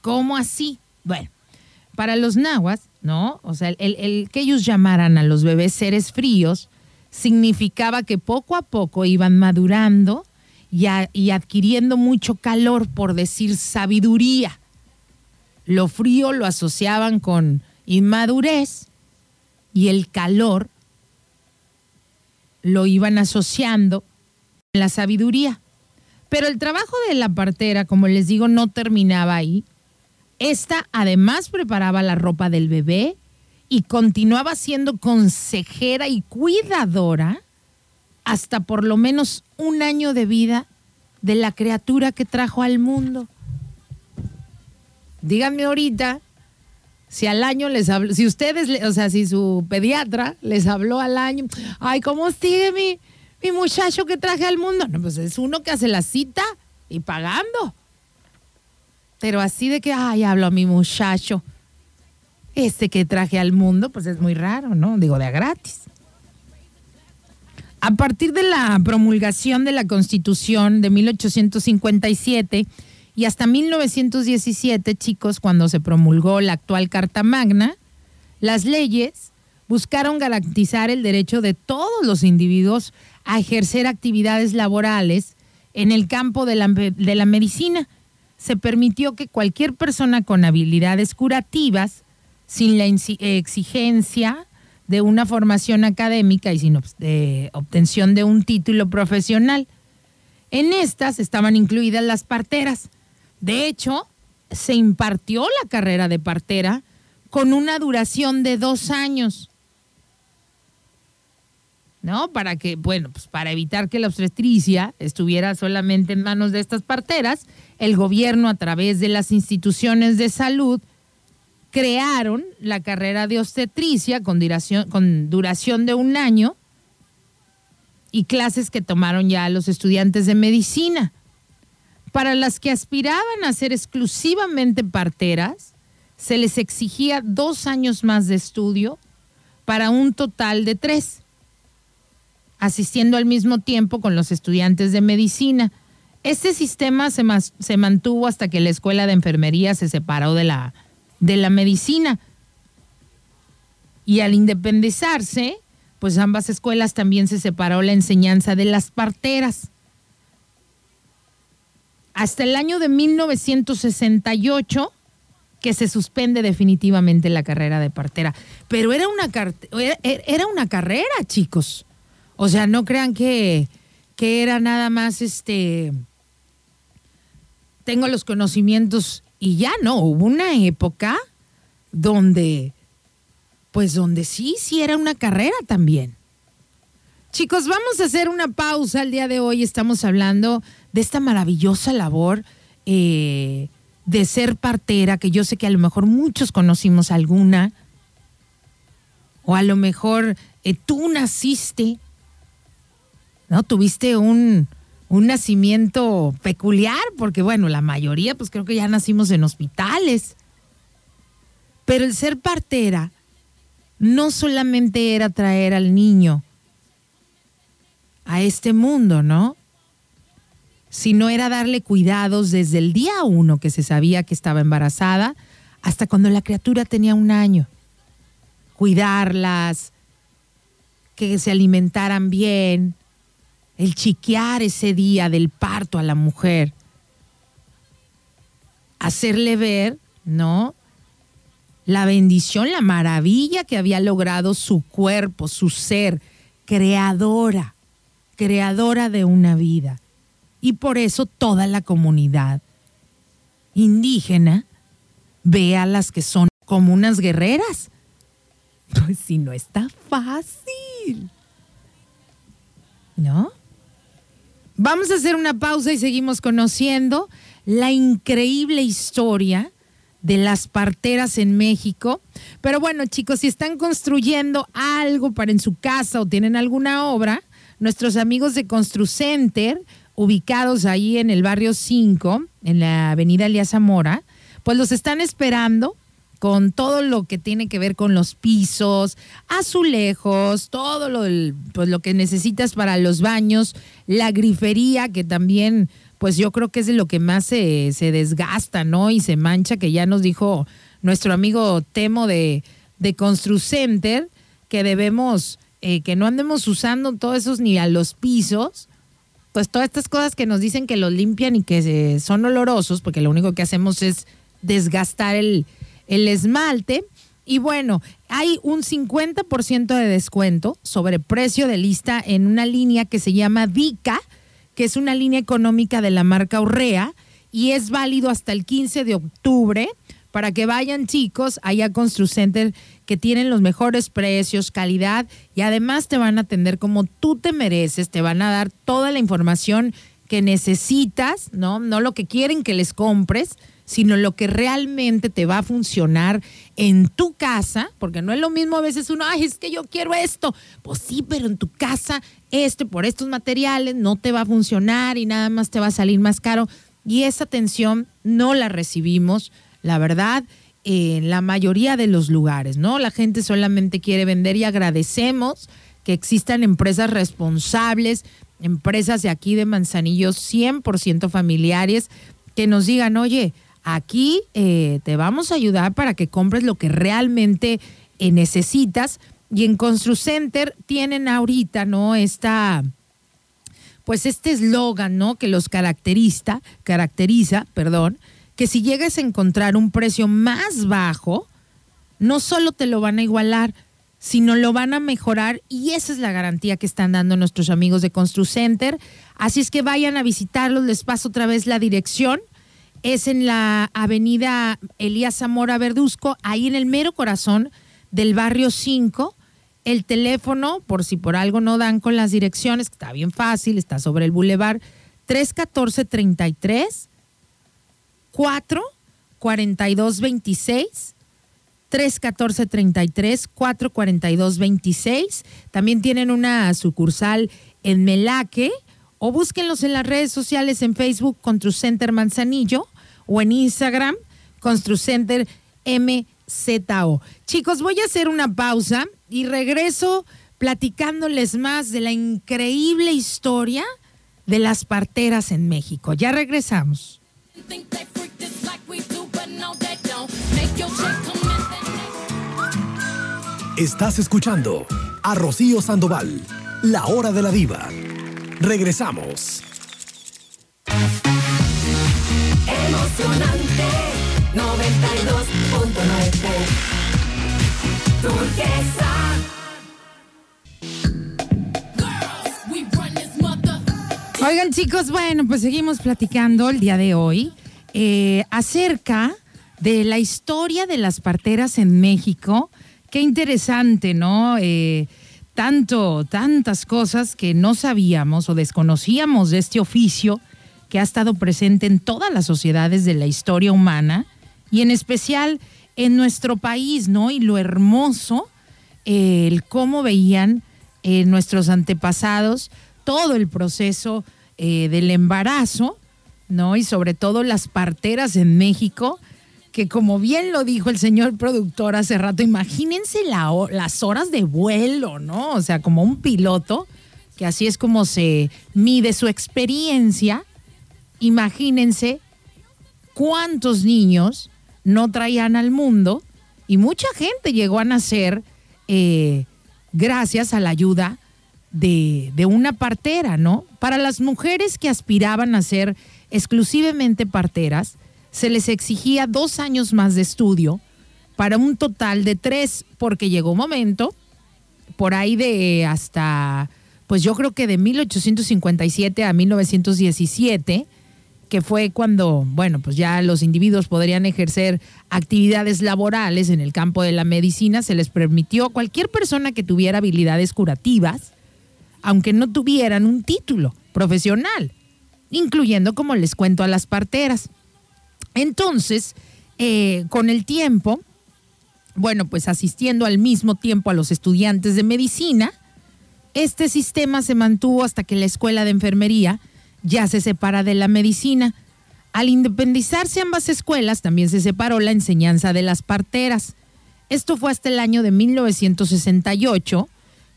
¿Cómo así? Bueno, para los nahuas, ¿no? O sea, el que ellos llamaran a los bebés seres fríos significaba que poco a poco iban madurando y, adquiriendo mucho calor, por decir sabiduría. Lo frío lo asociaban con inmadurez y el calor lo iban asociando con la sabiduría. Pero el trabajo de la partera, como les digo, no terminaba ahí. Esta además preparaba la ropa del bebé y continuaba siendo consejera y cuidadora hasta por lo menos un año de vida de la criatura que trajo al mundo. Díganme ahorita si al año les habló, si ustedes, o sea, si su pediatra les habló al año, ay, ¿cómo sigue mi, mi muchacho que traje al mundo? No, pues es uno que hace la cita y pagando. Pero así de que, ay, hablo a mi muchacho, este que traje al mundo, pues es muy raro, ¿no? Digo, de a gratis. A partir de la promulgación de la Constitución de 1857 y hasta 1917, chicos, cuando se promulgó la actual Carta Magna, las leyes buscaron garantizar el derecho de todos los individuos a ejercer actividades laborales en el campo de la, de la medicina. Se permitió que cualquier persona con habilidades curativas, sin la insi- exigencia de una formación académica y sin obtención de un título profesional. En estas estaban incluidas las parteras. De hecho, se impartió la carrera de partera con una duración de dos años. ¿No? Para que, bueno, pues para evitar que la obstetricia estuviera solamente en manos de estas parteras, el gobierno a través de las instituciones de salud crearon la carrera de obstetricia con duración, con duración de un año y clases que tomaron ya los estudiantes de medicina. Para las que aspiraban a ser exclusivamente parteras, se les exigía dos años más de estudio para un total de tres, asistiendo al mismo tiempo con los estudiantes de medicina. Este sistema se, se mantuvo hasta que la escuela de enfermería se separó de la, de la medicina. Y al independizarse, pues ambas escuelas también se separó la enseñanza de las parteras. Hasta el año de 1968 que se suspende definitivamente la carrera de partera. Pero era una, era una carrera, chicos. O sea, no crean que, que era nada más este. Tengo los conocimientos y ya no. Hubo una época donde, pues donde sí, sí era una carrera también. Chicos, vamos a hacer una pausa el día de hoy. Estamos hablando de esta maravillosa labor eh, de ser partera, que yo sé que a lo mejor muchos conocimos alguna, o a lo mejor eh, tú naciste, ¿no? Tuviste un, un nacimiento peculiar, porque bueno, la mayoría pues creo que ya nacimos en hospitales. Pero el ser partera no solamente era traer al niño a este mundo, ¿no? Sino era darle cuidados desde el día uno que se sabía que estaba embarazada hasta cuando la criatura tenía un año. Cuidarlas, que se alimentaran bien, el chiquear ese día del parto a la mujer, hacerle ver, ¿no? La bendición, la maravilla que había logrado su cuerpo, su ser, creadora, creadora de una vida. Y por eso toda la comunidad indígena ve a las que son como unas guerreras. Pues si no está fácil. ¿No? Vamos a hacer una pausa y seguimos conociendo la increíble historia de las parteras en México. Pero bueno, chicos, si están construyendo algo para en su casa o tienen alguna obra, nuestros amigos de Construcenter, ubicados ahí en el barrio 5, en la avenida Elías Zamora, pues los están esperando con todo lo que tiene que ver con los pisos, azulejos, todo lo, pues lo que necesitas para los baños, la grifería, que también, pues yo creo que es de lo que más se, se desgasta, ¿no? Y se mancha, que ya nos dijo nuestro amigo Temo de, de Construcenter, que debemos, eh, que no andemos usando todos esos ni a los pisos, pues todas estas cosas que nos dicen que los limpian y que se- son olorosos, porque lo único que hacemos es desgastar el, el esmalte. Y bueno, hay un 50% de descuento sobre precio de lista en una línea que se llama Dica, que es una línea económica de la marca Urrea y es válido hasta el 15 de octubre para que vayan chicos allá a Construcenter que tienen los mejores precios, calidad y además te van a atender como tú te mereces, te van a dar toda la información que necesitas, ¿no? No lo que quieren que les compres, sino lo que realmente te va a funcionar en tu casa, porque no es lo mismo a veces uno, ay, es que yo quiero esto. Pues sí, pero en tu casa, este por estos materiales no te va a funcionar y nada más te va a salir más caro. Y esa atención no la recibimos, la verdad, en la mayoría de los lugares, ¿no? La gente solamente quiere vender y agradecemos que existan empresas responsables, empresas de aquí de Manzanillo 100% familiares, que nos digan, oye, aquí eh, te vamos a ayudar para que compres lo que realmente eh, necesitas. Y en Construcenter tienen ahorita, ¿no? Esta, pues este eslogan, ¿no? Que los caracteriza, caracteriza, perdón, que si llegas a encontrar un precio más bajo, no solo te lo van a igualar, sino lo van a mejorar y esa es la garantía que están dando nuestros amigos de Construcenter. Así es que vayan a visitarlos, les paso otra vez la dirección. Es en la avenida Elías Zamora Verduzco, ahí en el mero corazón del barrio 5. El teléfono, por si por algo no dan con las direcciones, está bien fácil, está sobre el bulevar 314-33 4 42 26 314 33 4 42 26. También tienen una sucursal en Melaque o búsquenlos en las redes sociales en Facebook Construcenter Manzanillo o en Instagram Construcenter MZO. Chicos, voy a hacer una pausa y regreso platicándoles más de la increíble historia de las parteras en México. Ya regresamos. Estás escuchando a Rocío Sandoval, la hora de la diva. Regresamos. Emocionante 92.9 Turquesa. Oigan chicos, bueno, pues seguimos platicando el día de hoy eh, acerca de la historia de las parteras en México. Qué interesante, ¿no? Eh, tanto, tantas cosas que no sabíamos o desconocíamos de este oficio que ha estado presente en todas las sociedades de la historia humana y en especial en nuestro país, ¿no? Y lo hermoso, eh, el cómo veían eh, nuestros antepasados todo el proceso eh, del embarazo, ¿no? Y sobre todo las parteras en México, que como bien lo dijo el señor productor hace rato, imagínense las horas de vuelo, ¿no? O sea, como un piloto, que así es como se mide su experiencia. Imagínense cuántos niños no traían al mundo y mucha gente llegó a nacer eh, gracias a la ayuda de, de una partera, ¿no? Para las mujeres que aspiraban a ser exclusivamente parteras, se les exigía dos años más de estudio para un total de tres, porque llegó un momento, por ahí de hasta, pues yo creo que de 1857 a 1917, que fue cuando, bueno, pues ya los individuos podrían ejercer actividades laborales en el campo de la medicina, se les permitió a cualquier persona que tuviera habilidades curativas, aunque no tuvieran un título profesional, incluyendo, como les cuento, a las parteras. Entonces, eh, con el tiempo, bueno, pues asistiendo al mismo tiempo a los estudiantes de medicina, este sistema se mantuvo hasta que la escuela de enfermería ya se separa de la medicina. Al independizarse ambas escuelas, también se separó la enseñanza de las parteras. Esto fue hasta el año de 1968,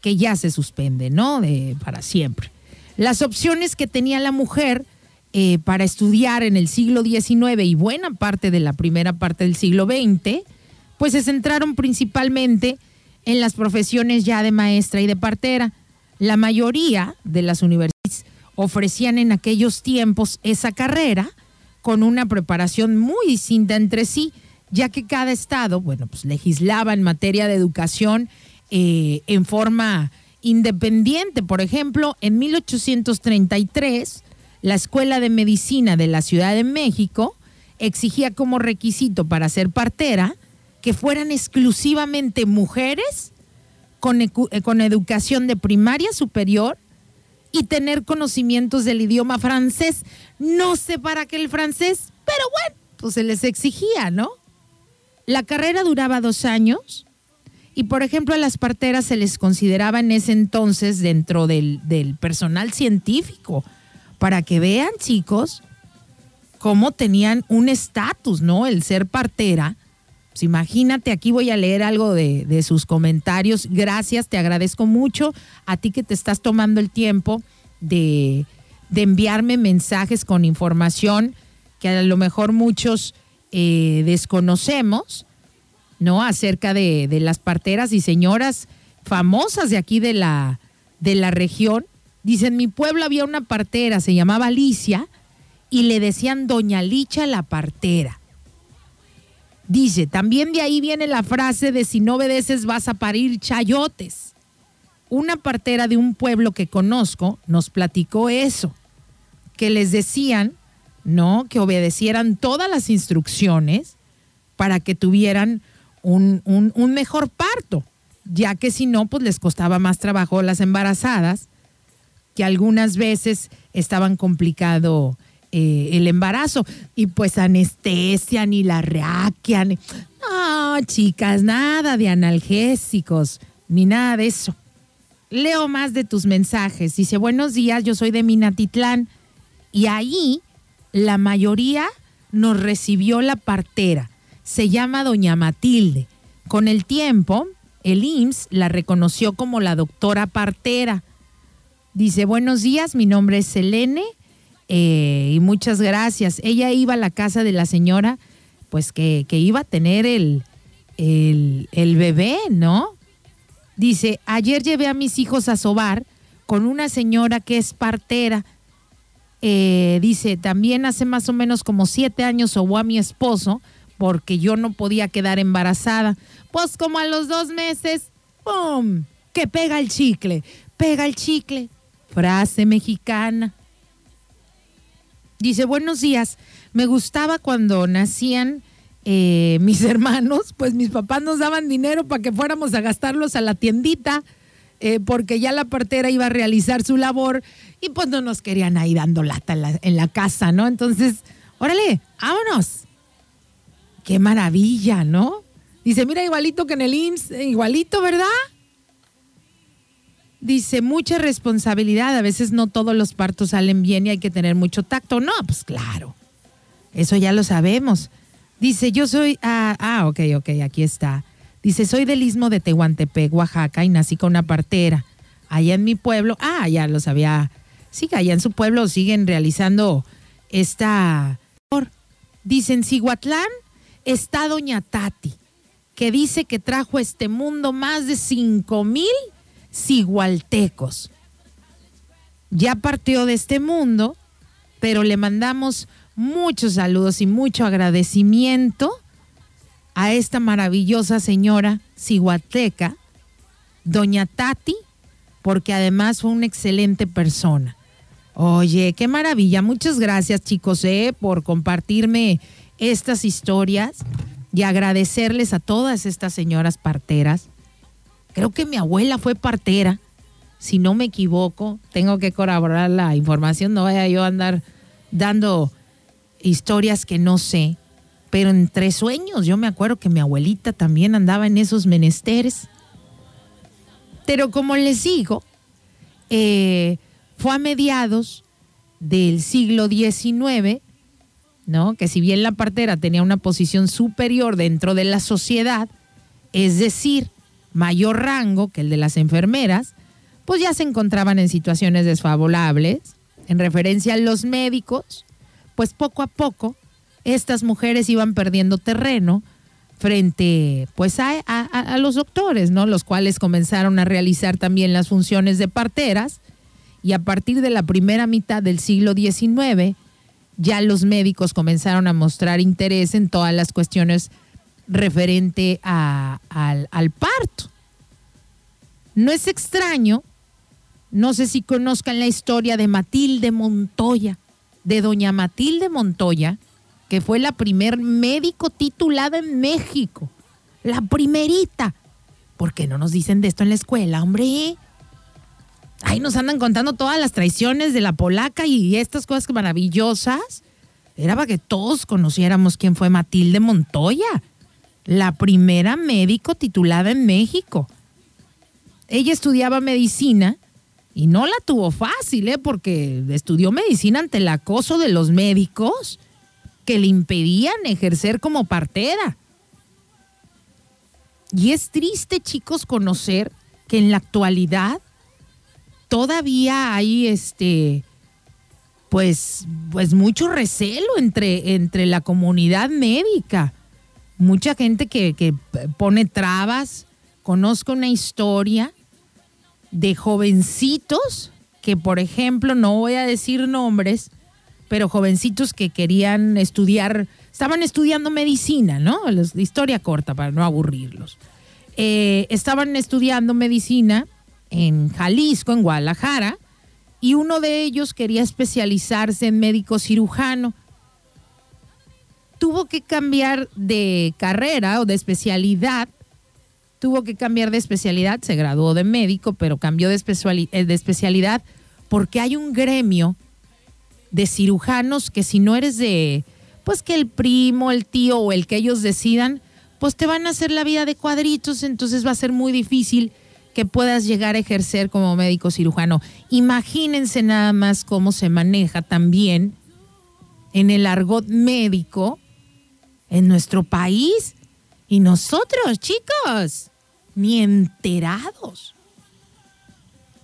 que ya se suspende, ¿no? De, para siempre. Las opciones que tenía la mujer eh, para estudiar en el siglo XIX y buena parte de la primera parte del siglo XX, pues se centraron principalmente en las profesiones ya de maestra y de partera. La mayoría de las universidades ofrecían en aquellos tiempos esa carrera con una preparación muy distinta entre sí, ya que cada estado, bueno, pues legislaba en materia de educación eh, en forma independiente. Por ejemplo, en 1833, la Escuela de Medicina de la Ciudad de México exigía como requisito para ser partera que fueran exclusivamente mujeres con, eh, con educación de primaria superior y tener conocimientos del idioma francés. No sé para qué el francés, pero bueno, pues se les exigía, ¿no? La carrera duraba dos años y, por ejemplo, a las parteras se les consideraba en ese entonces dentro del, del personal científico, para que vean, chicos, cómo tenían un estatus, ¿no? El ser partera. Pues imagínate, aquí voy a leer algo de, de sus comentarios. Gracias, te agradezco mucho a ti que te estás tomando el tiempo de, de enviarme mensajes con información que a lo mejor muchos eh, desconocemos, ¿no? Acerca de, de las parteras y señoras famosas de aquí de la, de la región. Dice, en mi pueblo había una partera, se llamaba Alicia, y le decían Doña Licha la partera. Dice, también de ahí viene la frase de si no obedeces vas a parir chayotes. Una partera de un pueblo que conozco nos platicó eso, que les decían, ¿no? Que obedecieran todas las instrucciones para que tuvieran un, un- un mejor parto, ya que si no, pues les costaba más trabajo las embarazadas, que algunas veces estaban complicado eh, el embarazo y pues anestesia ni la reaquia. ni- No, chicas, nada de analgésicos, ni nada de eso. Leo más de tus mensajes. Dice, buenos días, yo soy de Minatitlán. Y ahí la mayoría nos recibió la partera. Se llama Doña Matilde. Con el tiempo, el IMSS la reconoció como la doctora partera. Dice, buenos días, mi nombre es Selene eh, y muchas gracias. Ella iba a la casa de la señora, pues que, que iba a tener el, el, bebé, ¿no? Dice, ayer llevé a mis hijos a sobar con una señora que es partera. Eh, dice, también hace más o menos como siete años sobó a mi esposo porque yo no podía quedar embarazada. Pues como a los dos meses, ¡pum! Que pega el chicle, pega el chicle. Frase mexicana. Dice, buenos días. Me gustaba cuando nacían eh, mis hermanos, pues mis papás nos daban dinero para que fuéramos a gastarlos a la tiendita, eh, porque ya la partera iba a realizar su labor y pues no nos querían ahí dando lata en la, en la casa, ¿no? Entonces, órale, vámonos. Qué maravilla, ¿no? Dice, mira, igualito que en el IMSS, igualito, ¿verdad? Dice, mucha responsabilidad, a veces no todos los partos salen bien y hay que tener mucho tacto. No, pues claro, eso ya lo sabemos. Dice, yo soy, ah, ah, ok, ok, aquí está. Dice, soy del istmo de Tehuantepec, Oaxaca, y nací con una partera. Allá en mi pueblo, ah, ya lo sabía. Sí, allá en su pueblo siguen realizando esta... Dice, en Cihuatlán está Doña Tati, que dice que trajo a este mundo más de cinco mil cigualtecos. Ya partió de este mundo, pero le mandamos muchos saludos y mucho agradecimiento a esta maravillosa señora ciguateca, doña Tati, porque además fue una excelente persona. Oye, qué maravilla. Muchas gracias, chicos, eh, por compartirme estas historias y agradecerles a todas estas señoras parteras. Creo que mi abuela fue partera, si no me equivoco. Tengo que corroborar la información, no vaya yo a andar dando historias que no sé. pero entre sueños. Yo me acuerdo que mi abuelita también andaba en esos menesteres. Pero como les digo, eh, fue a mediados del siglo XIX, ¿no? Que si bien la partera tenía una posición superior dentro de la sociedad, es decir, mayor rango que el de las enfermeras, pues ya se encontraban en situaciones desfavorables. En referencia a los médicos, pues poco a poco estas mujeres iban perdiendo terreno frente pues a, los doctores, ¿no? Los cuales comenzaron a realizar también las funciones de parteras y a partir de la primera mitad del siglo XIX ya los médicos comenzaron a mostrar interés en todas las cuestiones referente al, al parto. No es extraño, no sé si conozcan la historia de Matilde Montoya, de doña Matilde Montoya, que fue la primer médico titulada en México, la primerita. ¿Por qué no nos dicen de esto en la escuela, hombre? Ahí nos andan contando todas las traiciones de la polaca y estas cosas maravillosas. Era para que todos conociéramos quién fue Matilde Montoya, la primera médico titulada en México. Ella estudiaba medicina y no la tuvo fácil, ¿eh? porque estudió medicina ante el acoso de los médicos que le impedían ejercer como partera. Y es triste, chicos, conocer que en la actualidad todavía hay este pues pues mucho recelo entre entre la comunidad médica mucha gente que, que pone trabas conozco una historia de jovencitos que por ejemplo no voy a decir nombres pero jovencitos que querían estudiar estaban estudiando medicina no historia corta para no aburrirlos Eh, estaban estudiando medicina en Jalisco, en Guadalajara, y uno de ellos quería especializarse en médico cirujano. Tuvo que cambiar de carrera o de especialidad, tuvo que cambiar de especialidad, se graduó de médico, pero cambió de, especiali- eh, de especialidad porque hay un gremio de cirujanos que si no eres de, pues que el primo, el tío o el que ellos decidan, pues te van a hacer la vida de cuadritos, entonces va a ser muy difícil que puedas llegar a ejercer como médico cirujano. Imagínense nada más cómo se maneja también en el argot médico en nuestro país y nosotros, chicos, ni enterados.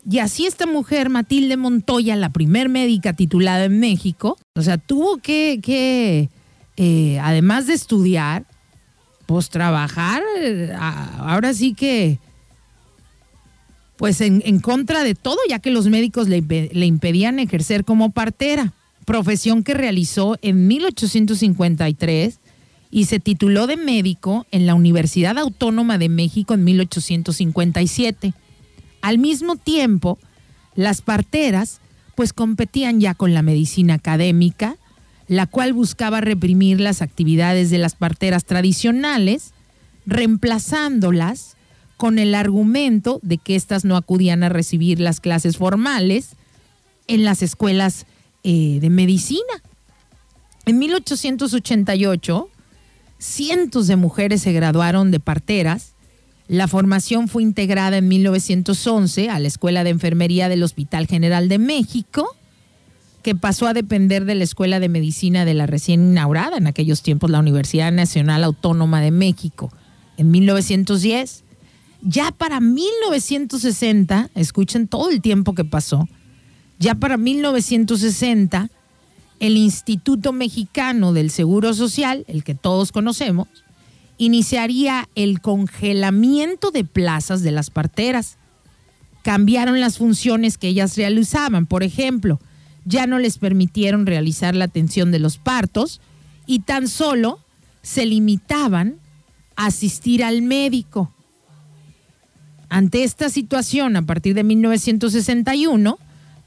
Y así esta mujer, Matilde Montoya, la primer médica titulada en México, o sea, tuvo que, que eh, además de estudiar, pues trabajar, eh, ahora sí que, pues en, en contra de todo, ya que los médicos le, le impedían ejercer como partera, profesión que realizó en 1853 y se tituló de médico en la Universidad Autónoma de México en 1857. Al mismo tiempo, las parteras pues competían ya con la medicina académica, la cual buscaba reprimir las actividades de las parteras tradicionales, reemplazándolas con el argumento de que éstas no acudían a recibir las clases formales en las escuelas eh, de medicina. En 1888, cientos de mujeres se graduaron de parteras. La formación fue integrada en 1911 a la Escuela de Enfermería del Hospital General de México, que pasó a depender de la Escuela de Medicina de la recién inaugurada en aquellos tiempos la Universidad Nacional Autónoma de México. En 1910, ya para 1960, escuchen todo el tiempo que pasó, ya para 1960, el Instituto Mexicano del Seguro Social, el que todos conocemos, iniciaría el congelamiento de plazas de las parteras. Cambiaron las funciones que ellas realizaban. Por ejemplo, ya no les permitieron realizar la atención de los partos y tan solo se limitaban a asistir al médico. Ante esta situación, a partir de 1961,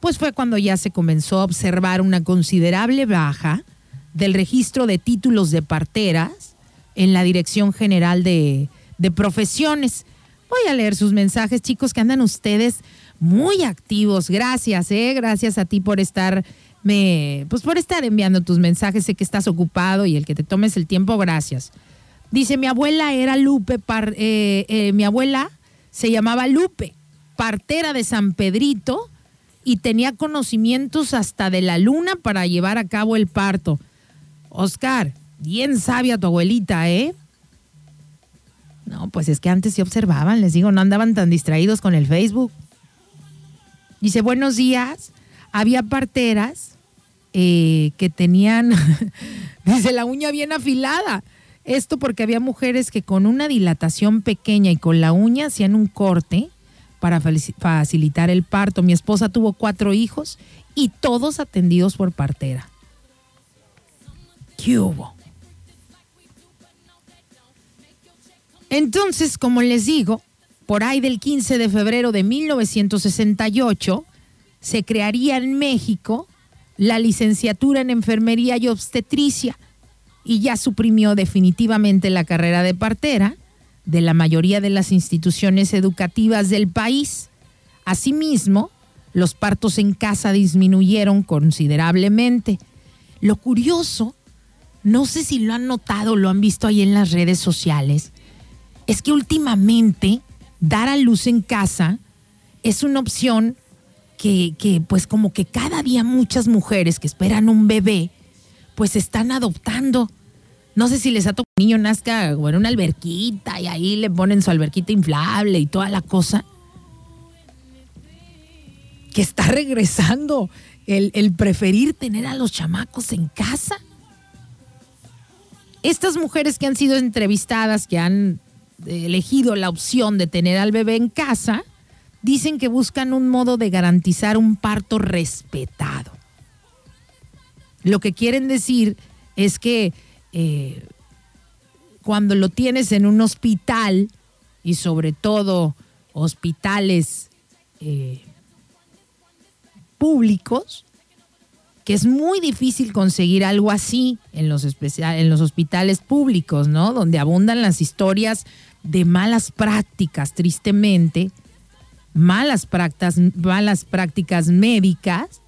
pues fue cuando ya se comenzó a observar una considerable baja del registro de títulos de parteras en la Dirección General de, de Profesiones. Voy a leer sus mensajes, chicos, que andan ustedes muy activos. Gracias, ¿eh? Gracias a ti por estar me, pues por estar enviando tus mensajes. Sé que estás ocupado y el que te tomes el tiempo, gracias. Dice, mi abuela era Lupe, par- eh, eh, mi abuela se llamaba Lupe, partera de San Pedrito y tenía conocimientos hasta de la luna para llevar a cabo el parto. Oscar, bien sabia tu abuelita, ¿eh? No, pues es que antes sí observaban, les digo, no andaban tan distraídos con el Facebook. Dice, buenos días. Había parteras eh, que tenían, dice, la uña bien afilada. Esto porque había mujeres que con una dilatación pequeña y con la uña hacían un corte para facilitar el parto. Mi esposa tuvo cuatro hijos y todos atendidos por partera. ¿Qué hubo? Entonces, como les digo, por ahí del 15 de febrero de 1968 se crearía en México la licenciatura en enfermería y obstetricia y ya suprimió definitivamente la carrera de partera de la mayoría de las instituciones educativas del país. Asimismo, los partos en casa disminuyeron considerablemente. Lo curioso, no sé si lo han notado, lo han visto ahí en las redes sociales, es que últimamente dar a luz en casa es una opción que, que, pues como que cada día muchas mujeres que esperan un bebé pues están adoptando. No sé si les ha tocado un niño nazca o en una alberquita y ahí le ponen su alberquita inflable y toda la cosa. Que está regresando el, el preferir tener a los chamacos en casa. Estas mujeres que han sido entrevistadas, que han eh, elegido la opción de tener al bebé en casa, dicen que buscan un modo de garantizar un parto respetado. Lo que quieren decir es que eh, cuando lo tienes en un hospital y sobre todo hospitales eh, públicos, que es muy difícil conseguir algo así en los, especia- en los hospitales públicos, ¿no? Donde abundan las historias de malas prácticas, tristemente, malas prácticas, malas prácticas médicas,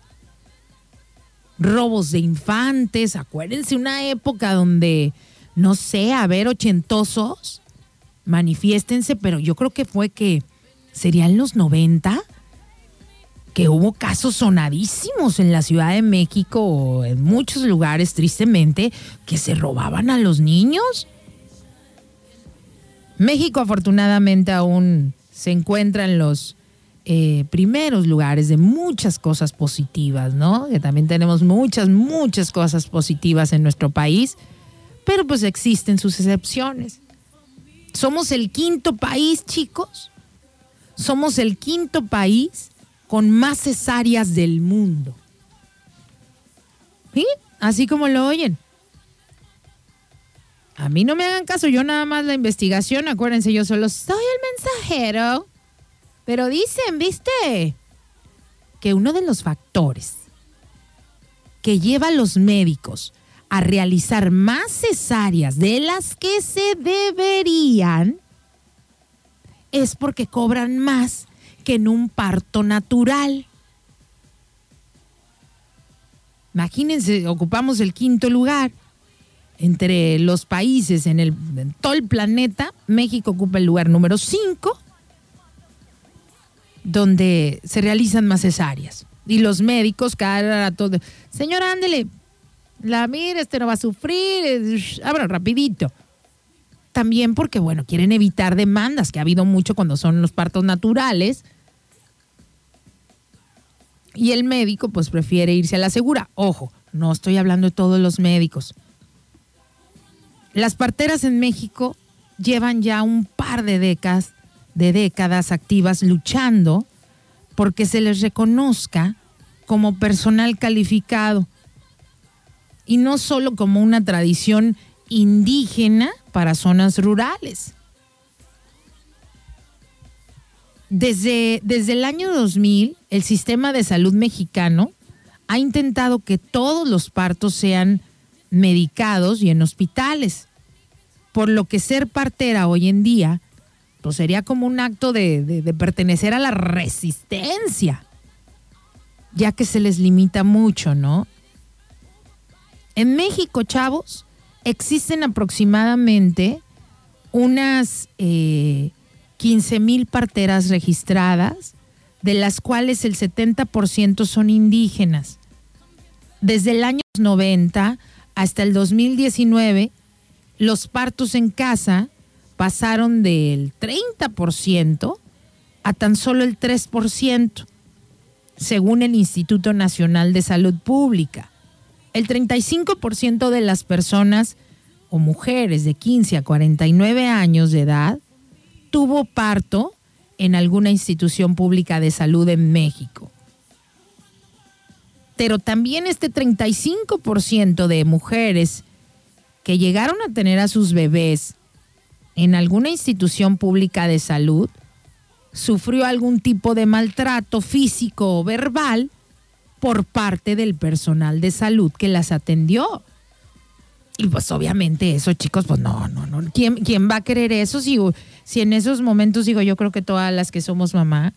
robos de infantes. Acuérdense una época donde, no sé, a ver, ochentosos, manifiéstense, pero yo creo que fue que serían los 90 que hubo casos sonadísimos en la Ciudad de México o en muchos lugares, tristemente, que se robaban a los niños. México afortunadamente aún se encuentra en los eh, primeros lugares de muchas cosas positivas, ¿no? Que también tenemos muchas, muchas cosas positivas en nuestro país, pero pues existen sus excepciones. Somos el quinto país, chicos. Somos el quinto país con más cesáreas del mundo. ¿Sí? Así como lo oyen. A mí no me hagan caso, yo nada más la investigación, acuérdense, yo solo soy el mensajero. Pero dicen, ¿viste? Que uno de los factores que lleva a los médicos a realizar más cesáreas de las que se deberían es porque cobran más que en un parto natural. Imagínense, ocupamos el quinto lugar entre los países en, el, todo el planeta. México ocupa el lugar número 5, donde se realizan más cesáreas. Y los médicos cada rato, de, señora, ándele, la mira, este no va a sufrir, eh, ah, bueno, rapidito. También porque, bueno, quieren evitar demandas, que ha habido mucho cuando son los partos naturales. Y el médico, pues, prefiere irse a la segura. Ojo, no estoy hablando de todos los médicos. Las parteras en México llevan ya un par de décadas, de décadas activas luchando porque se les reconozca como personal calificado y no solo como una tradición indígena para zonas rurales. Desde, desde el año 2000, el sistema de salud mexicano ha intentado que todos los partos sean medicados y en hospitales, por lo que ser partera hoy en día sería como un acto de, pertenecer a la resistencia. ya que se les limita mucho, ¿no? En México, chavos, existen aproximadamente unas 15 mil parteras registradas, de las cuales el 70% son indígenas. Desde el año 90 hasta el 2019, los partos en casa pasaron del 30% a tan solo el 3%, según el Instituto Nacional de Salud Pública. El 35% de las personas o mujeres de 15 a 49 años de edad tuvo parto en alguna institución pública de salud en México. Pero también este 35% de mujeres que llegaron a tener a sus bebés en alguna institución pública de salud sufrió algún tipo de maltrato físico o verbal por parte del personal de salud que las atendió. Y pues obviamente eso, chicos, pues no, no, no. ¿Quién, quién va a querer eso si, si en esos momentos, digo, yo creo que todas las que somos mamá,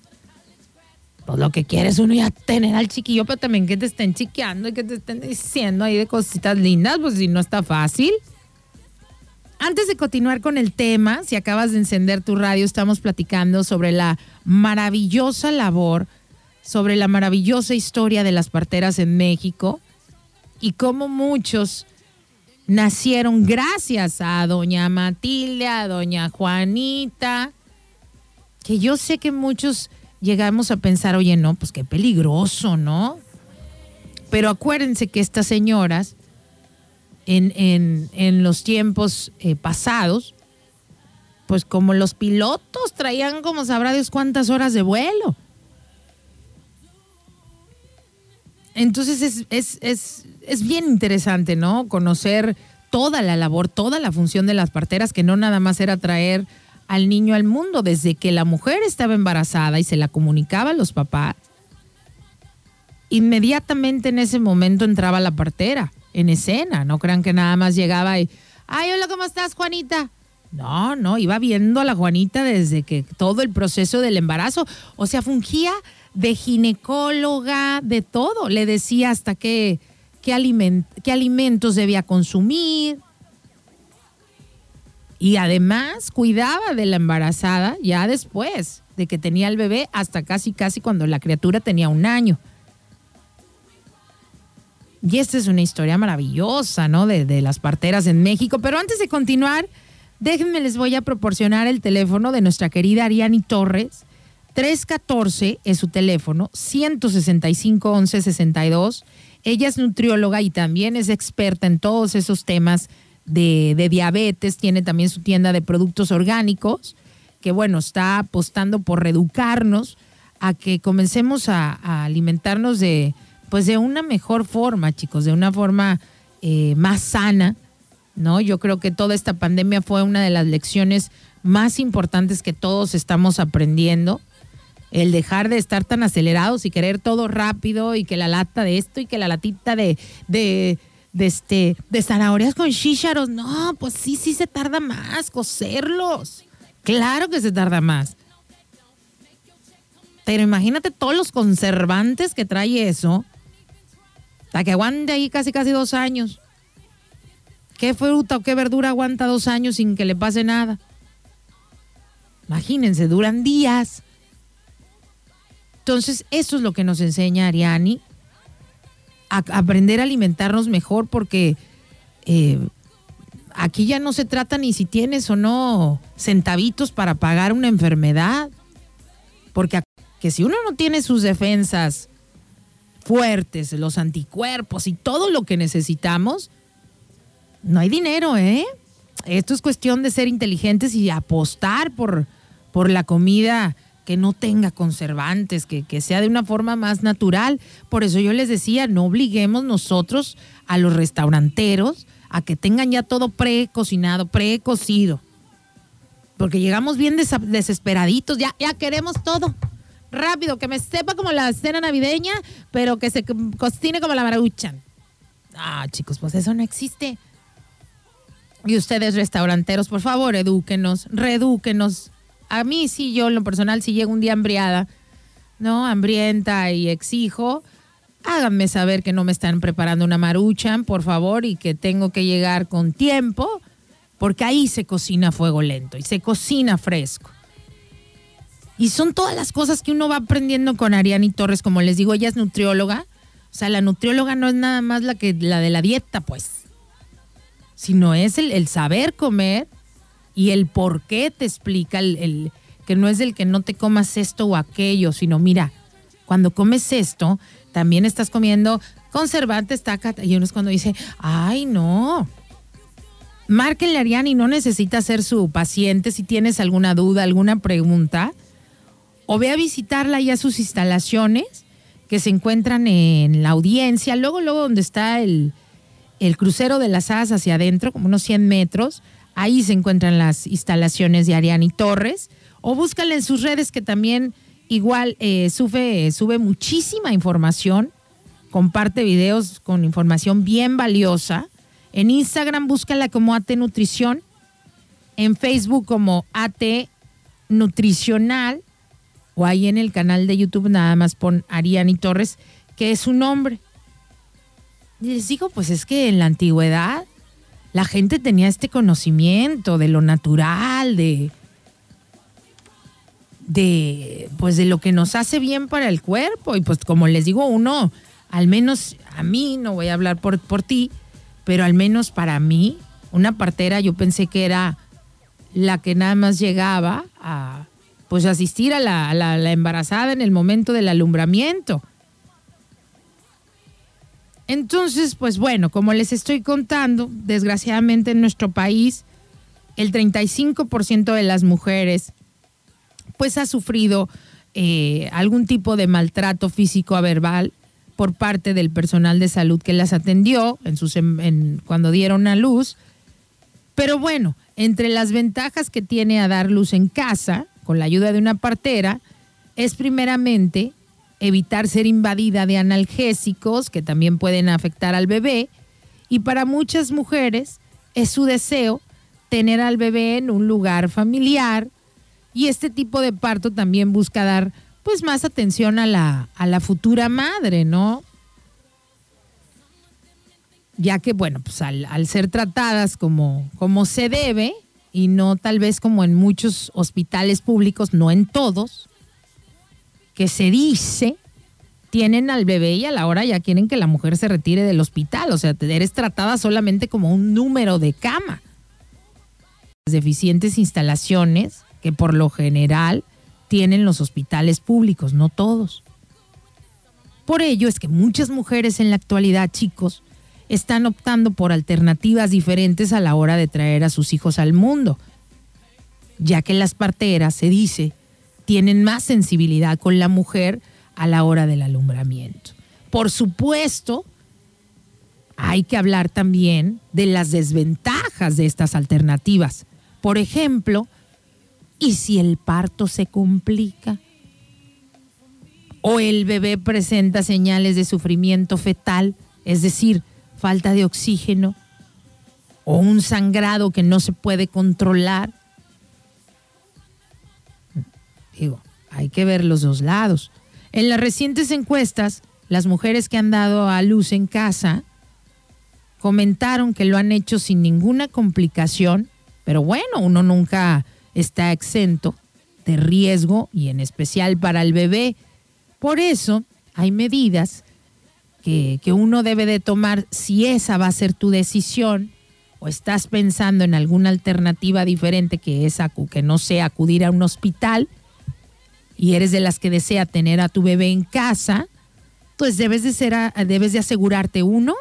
pues lo que quieres uno ya tener al chiquillo, pero también que te estén chiqueando y que te estén diciendo ahí de cositas lindas, pues si no está fácil. Antes de continuar con el tema, si acabas de encender tu radio, estamos platicando sobre la maravillosa labor, sobre la maravillosa historia de las parteras en México y cómo muchos nacieron gracias a doña Matilde, a doña Juanita, que yo sé que muchos llegamos a pensar, oye, no, pues qué peligroso, ¿no? Pero acuérdense que estas señoras, en, en- en los tiempos eh, pasados, pues como los pilotos traían como sabrá Dios cuántas horas de vuelo. Entonces es, es, es, es bien interesante, ¿no? Conocer toda la labor, toda la función de las parteras, que no nada más era traer al niño al mundo, desde que la mujer estaba embarazada y se la comunicaba a los papás, inmediatamente en ese momento entraba la partera en escena. No crean que nada más llegaba y, ay, hola, ¿cómo estás, Juanita? No, no, iba viendo a la Juanita desde que todo el proceso del embarazo, o sea, fungía de ginecóloga, de todo. Le decía hasta qué, qué, aliment- qué alimentos debía consumir. Y además cuidaba de la embarazada ya después de que tenía el bebé, hasta casi, casi cuando la criatura tenía un año. Y esta es una historia maravillosa, ¿no? De, las parteras en México. Pero antes de continuar, déjenme, les voy a proporcionar el teléfono de nuestra querida Ariani Torres. 314 es su teléfono, 165 11 62. Ella es nutrióloga y también es experta en todos esos temas de, diabetes. Tiene también su tienda de productos orgánicos, que bueno, está apostando por reeducarnos a que comencemos a alimentarnos de, pues de una mejor forma, chicos, de una forma eh, más sana, ¿no? Yo creo que toda esta pandemia fue una de las lecciones más importantes que todos estamos aprendiendo. El dejar de estar tan acelerados y querer todo rápido y que la lata de esto y que la latita de, de, de este, de zanahorias con chícharos. No, pues sí, sí se tarda más cocerlos. Claro que se tarda más. Pero imagínate todos los conservantes que trae eso. Para que aguante ahí casi casi dos años. ¿Qué fruta o qué verdura aguanta dos años sin que le pase nada? Imagínense, duran días. Entonces, eso es lo que nos enseña Ariani. A, aprender a alimentarnos mejor porque eh, aquí ya no se trata ni si tienes o no centavitos para pagar una enfermedad. Porque que si uno no tiene sus defensas fuertes, los anticuerpos y todo lo que necesitamos, no hay dinero, ¿eh? Esto es cuestión de ser inteligentes y apostar por, por la comida que no tenga conservantes, que, que sea de una forma más natural. Por eso yo les decía, no obliguemos nosotros a los restauranteros a que tengan ya todo precocinado, precocido. Porque llegamos bien desesperaditos, ya, ya queremos todo. Rápido, que me sepa como la cena navideña, pero que se co- cocine como la maruchan. Ah, chicos, pues eso no existe. Y ustedes, restauranteros, por favor, edúquenos, reedúquenos. A mí sí, yo en lo personal, si llego un día hambriada, ¿no? Hambrienta y exijo, háganme saber que no me están preparando una maruchan, por favor, y que tengo que llegar con tiempo, porque ahí se cocina a fuego lento y se cocina fresco. Y son todas las cosas que uno va aprendiendo con Ariani Torres, como les digo, ella es nutrióloga. O sea, la nutrióloga no es nada más la que la de la dieta, pues. Sino es el, saber comer y el por qué te explica el, el- que no es el que no te comas esto o aquello, sino mira, cuando comes esto, también estás comiendo conservantes, taca, y uno es cuando dice, ay, no. Márquenle a Ariani, no necesita ser su paciente si tienes alguna duda, alguna pregunta o ve a visitarla ya sus instalaciones que se encuentran en la audiencia, luego, luego donde está el, el crucero de las hadas hacia adentro, como unos 100 metros, ahí se encuentran las instalaciones de Ariani Torres, o búscala en sus redes que también igual eh, sube, sube muchísima información, comparte videos con información bien valiosa. En Instagram búscala como AT Nutrición, en Facebook como AT Nutricional o ahí en el canal de YouTube nada más pon Ariani Torres, que es su nombre. Y les digo, pues es que en la antigüedad la gente tenía este conocimiento de lo natural, de, de, pues de lo que nos hace bien para el cuerpo. Y pues como les digo, uno, al menos a mí, no voy a hablar por, por ti, pero al menos para mí, una partera yo pensé que era la que nada más llegaba a pues asistir a la, a a embarazada en el momento del alumbramiento. Entonces, pues bueno, como les estoy contando, desgraciadamente en nuestro país, el 35% de las mujeres pues ha sufrido eh, algún tipo de maltrato físico o verbal por parte del personal de salud que las atendió en sus, en- cuando dieron a luz. Pero bueno, entre las ventajas que tiene a dar luz en casa, con la ayuda de una partera, es primeramente evitar ser invadida de analgésicos que también pueden afectar al bebé. Y para muchas mujeres es su deseo tener al bebé en un lugar familiar. Y este tipo de parto también busca dar pues más atención a la, a la futura madre, ¿no? ya que, bueno, pues al, ser tratadas como, como se debe y no tal vez como en muchos hospitales públicos, no en todos, que se dice, tienen al bebé y a la hora ya quieren que la mujer se retire del hospital, o sea, eres tratada solamente como un número de cama. Las deficientes instalaciones que por lo general tienen los hospitales públicos, no todos. Por ello es que muchas mujeres en la actualidad, chicos, están optando por alternativas diferentes a la hora de traer a sus hijos al mundo, ya que las parteras, se dice, tienen más sensibilidad con la mujer a la hora del alumbramiento. Por supuesto, hay que hablar también de las desventajas de estas alternativas. Por ejemplo, ¿y si el parto se complica? ¿O el bebé presenta señales de sufrimiento fetal, es decir, falta de oxígeno? ¿O un sangrado que no se puede controlar? Digo, hay que ver los dos lados. En las recientes encuestas, las mujeres que han dado a luz en casa comentaron que lo han hecho sin ninguna complicación, pero bueno, uno nunca está exento de riesgo y en especial para el bebé. Por eso hay medidas que, que uno debe de tomar si esa va a ser tu decisión o estás pensando en alguna alternativa diferente que, es que no sea acudir a un hospital y eres de las que desea tener a tu bebé en casa, pues debes de, ser debes de asegurarte uno,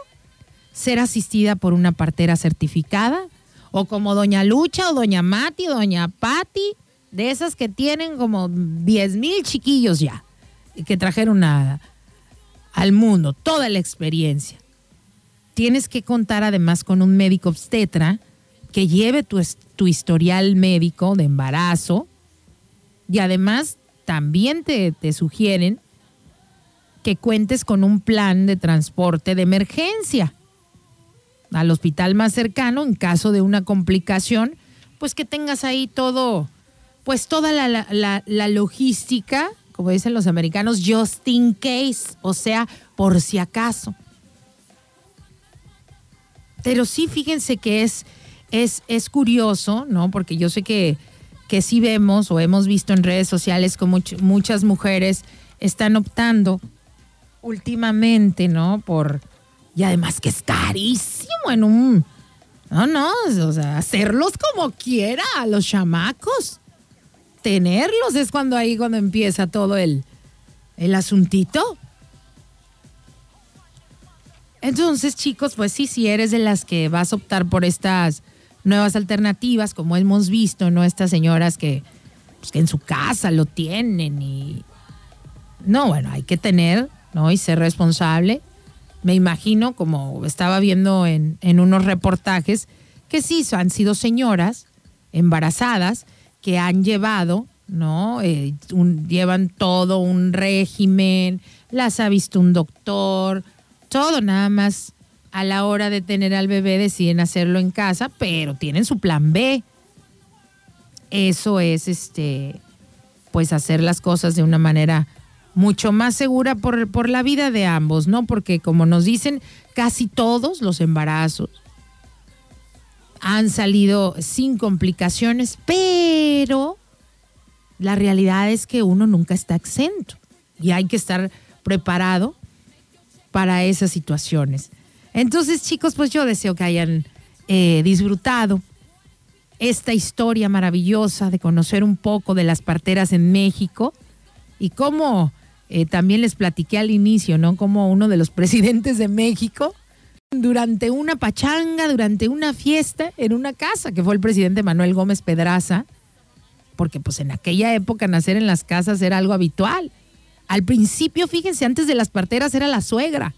ser asistida por una partera certificada o como doña Lucha o doña Mati o doña Patti, de esas que tienen como 10 mil chiquillos ya, que trajeron a- al mundo toda la experiencia. Tienes que contar además con un médico obstetra que lleve tu, tu historial médico de embarazo y además también te, te sugieren que cuentes con un plan de transporte de emergencia al hospital más cercano en caso de una complicación, pues que tengas ahí todo, pues toda la- la- la logística, como dicen los americanos, just in case, o sea, por si acaso. Pero sí, fíjense que es, es, es curioso, ¿no? Porque yo sé que, que sí vemos o hemos visto en redes sociales much- muchas mujeres están optando últimamente, ¿no? Por, y además que es carísimo en un, no, no, o sea, hacerlos como quiera a los chamacos. Tenerlos es cuando ahí cuando empieza todo el, el asuntito. Entonces, chicos, pues sí, si eres de las que vas a optar por estas nuevas alternativas, como hemos visto, ¿no? Estas señoras que, pues, que en su casa lo tienen y... No, bueno, hay que tener, ¿no? Y ser responsable. Me imagino, como estaba viendo en, en unos reportajes, que sí, han sido señoras embarazadas que han llevado, ¿no? Eh, llevan todo un régimen, las ha visto un doctor, todo nada más a la hora de tener al bebé deciden hacerlo en casa, pero tienen su plan B. Eso es este pues hacer las cosas de una manera mucho más segura por, por la vida de ambos, ¿no? Porque como nos dicen, casi todos los embarazos han salido sin complicaciones, pero la realidad es que uno nunca está exento y hay que estar preparado para esas situaciones. Entonces, chicos, pues yo deseo que hayan eh, disfrutado esta historia maravillosa de conocer un poco de las parteras en México y cómo eh, también les platiqué al inicio, ¿no? Como uno de los presidentes de México, durante una pachanga, durante una fiesta en una casa, que fue el presidente Manuel Gómez Pedraza, porque pues en aquella época nacer en las casas era algo habitual. Al principio, fíjense, antes de las parteras era la suegra,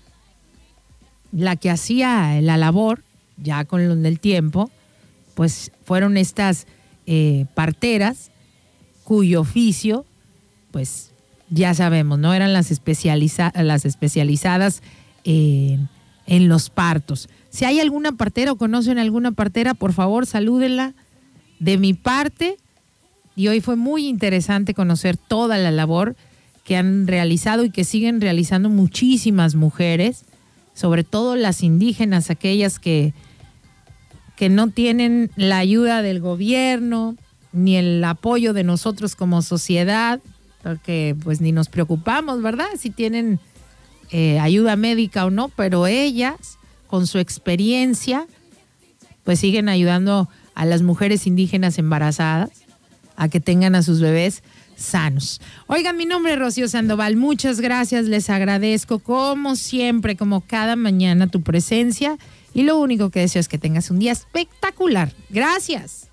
la que hacía la labor, ya con el tiempo, pues fueron estas eh, parteras cuyo oficio, pues ya sabemos, ¿no? Eran las, especializa- las especializadas en, en los partos. Si hay alguna partera o conocen alguna partera, por favor, salúdenla de mi parte. Y hoy fue muy interesante conocer toda la labor que han realizado y que siguen realizando muchísimas mujeres, sobre todo las indígenas, aquellas que, que no tienen la ayuda del gobierno ni el apoyo de nosotros como sociedad, porque pues ni nos preocupamos, ¿verdad? Si tienen eh, ayuda médica o no, pero ellas, con su experiencia, pues siguen ayudando a las mujeres indígenas embarazadas a que tengan a sus bebés sanos. Oigan, mi nombre es Rocío Sandoval, muchas gracias, les agradezco como siempre, como cada mañana tu presencia y lo único que deseo es que tengas un día espectacular. Gracias.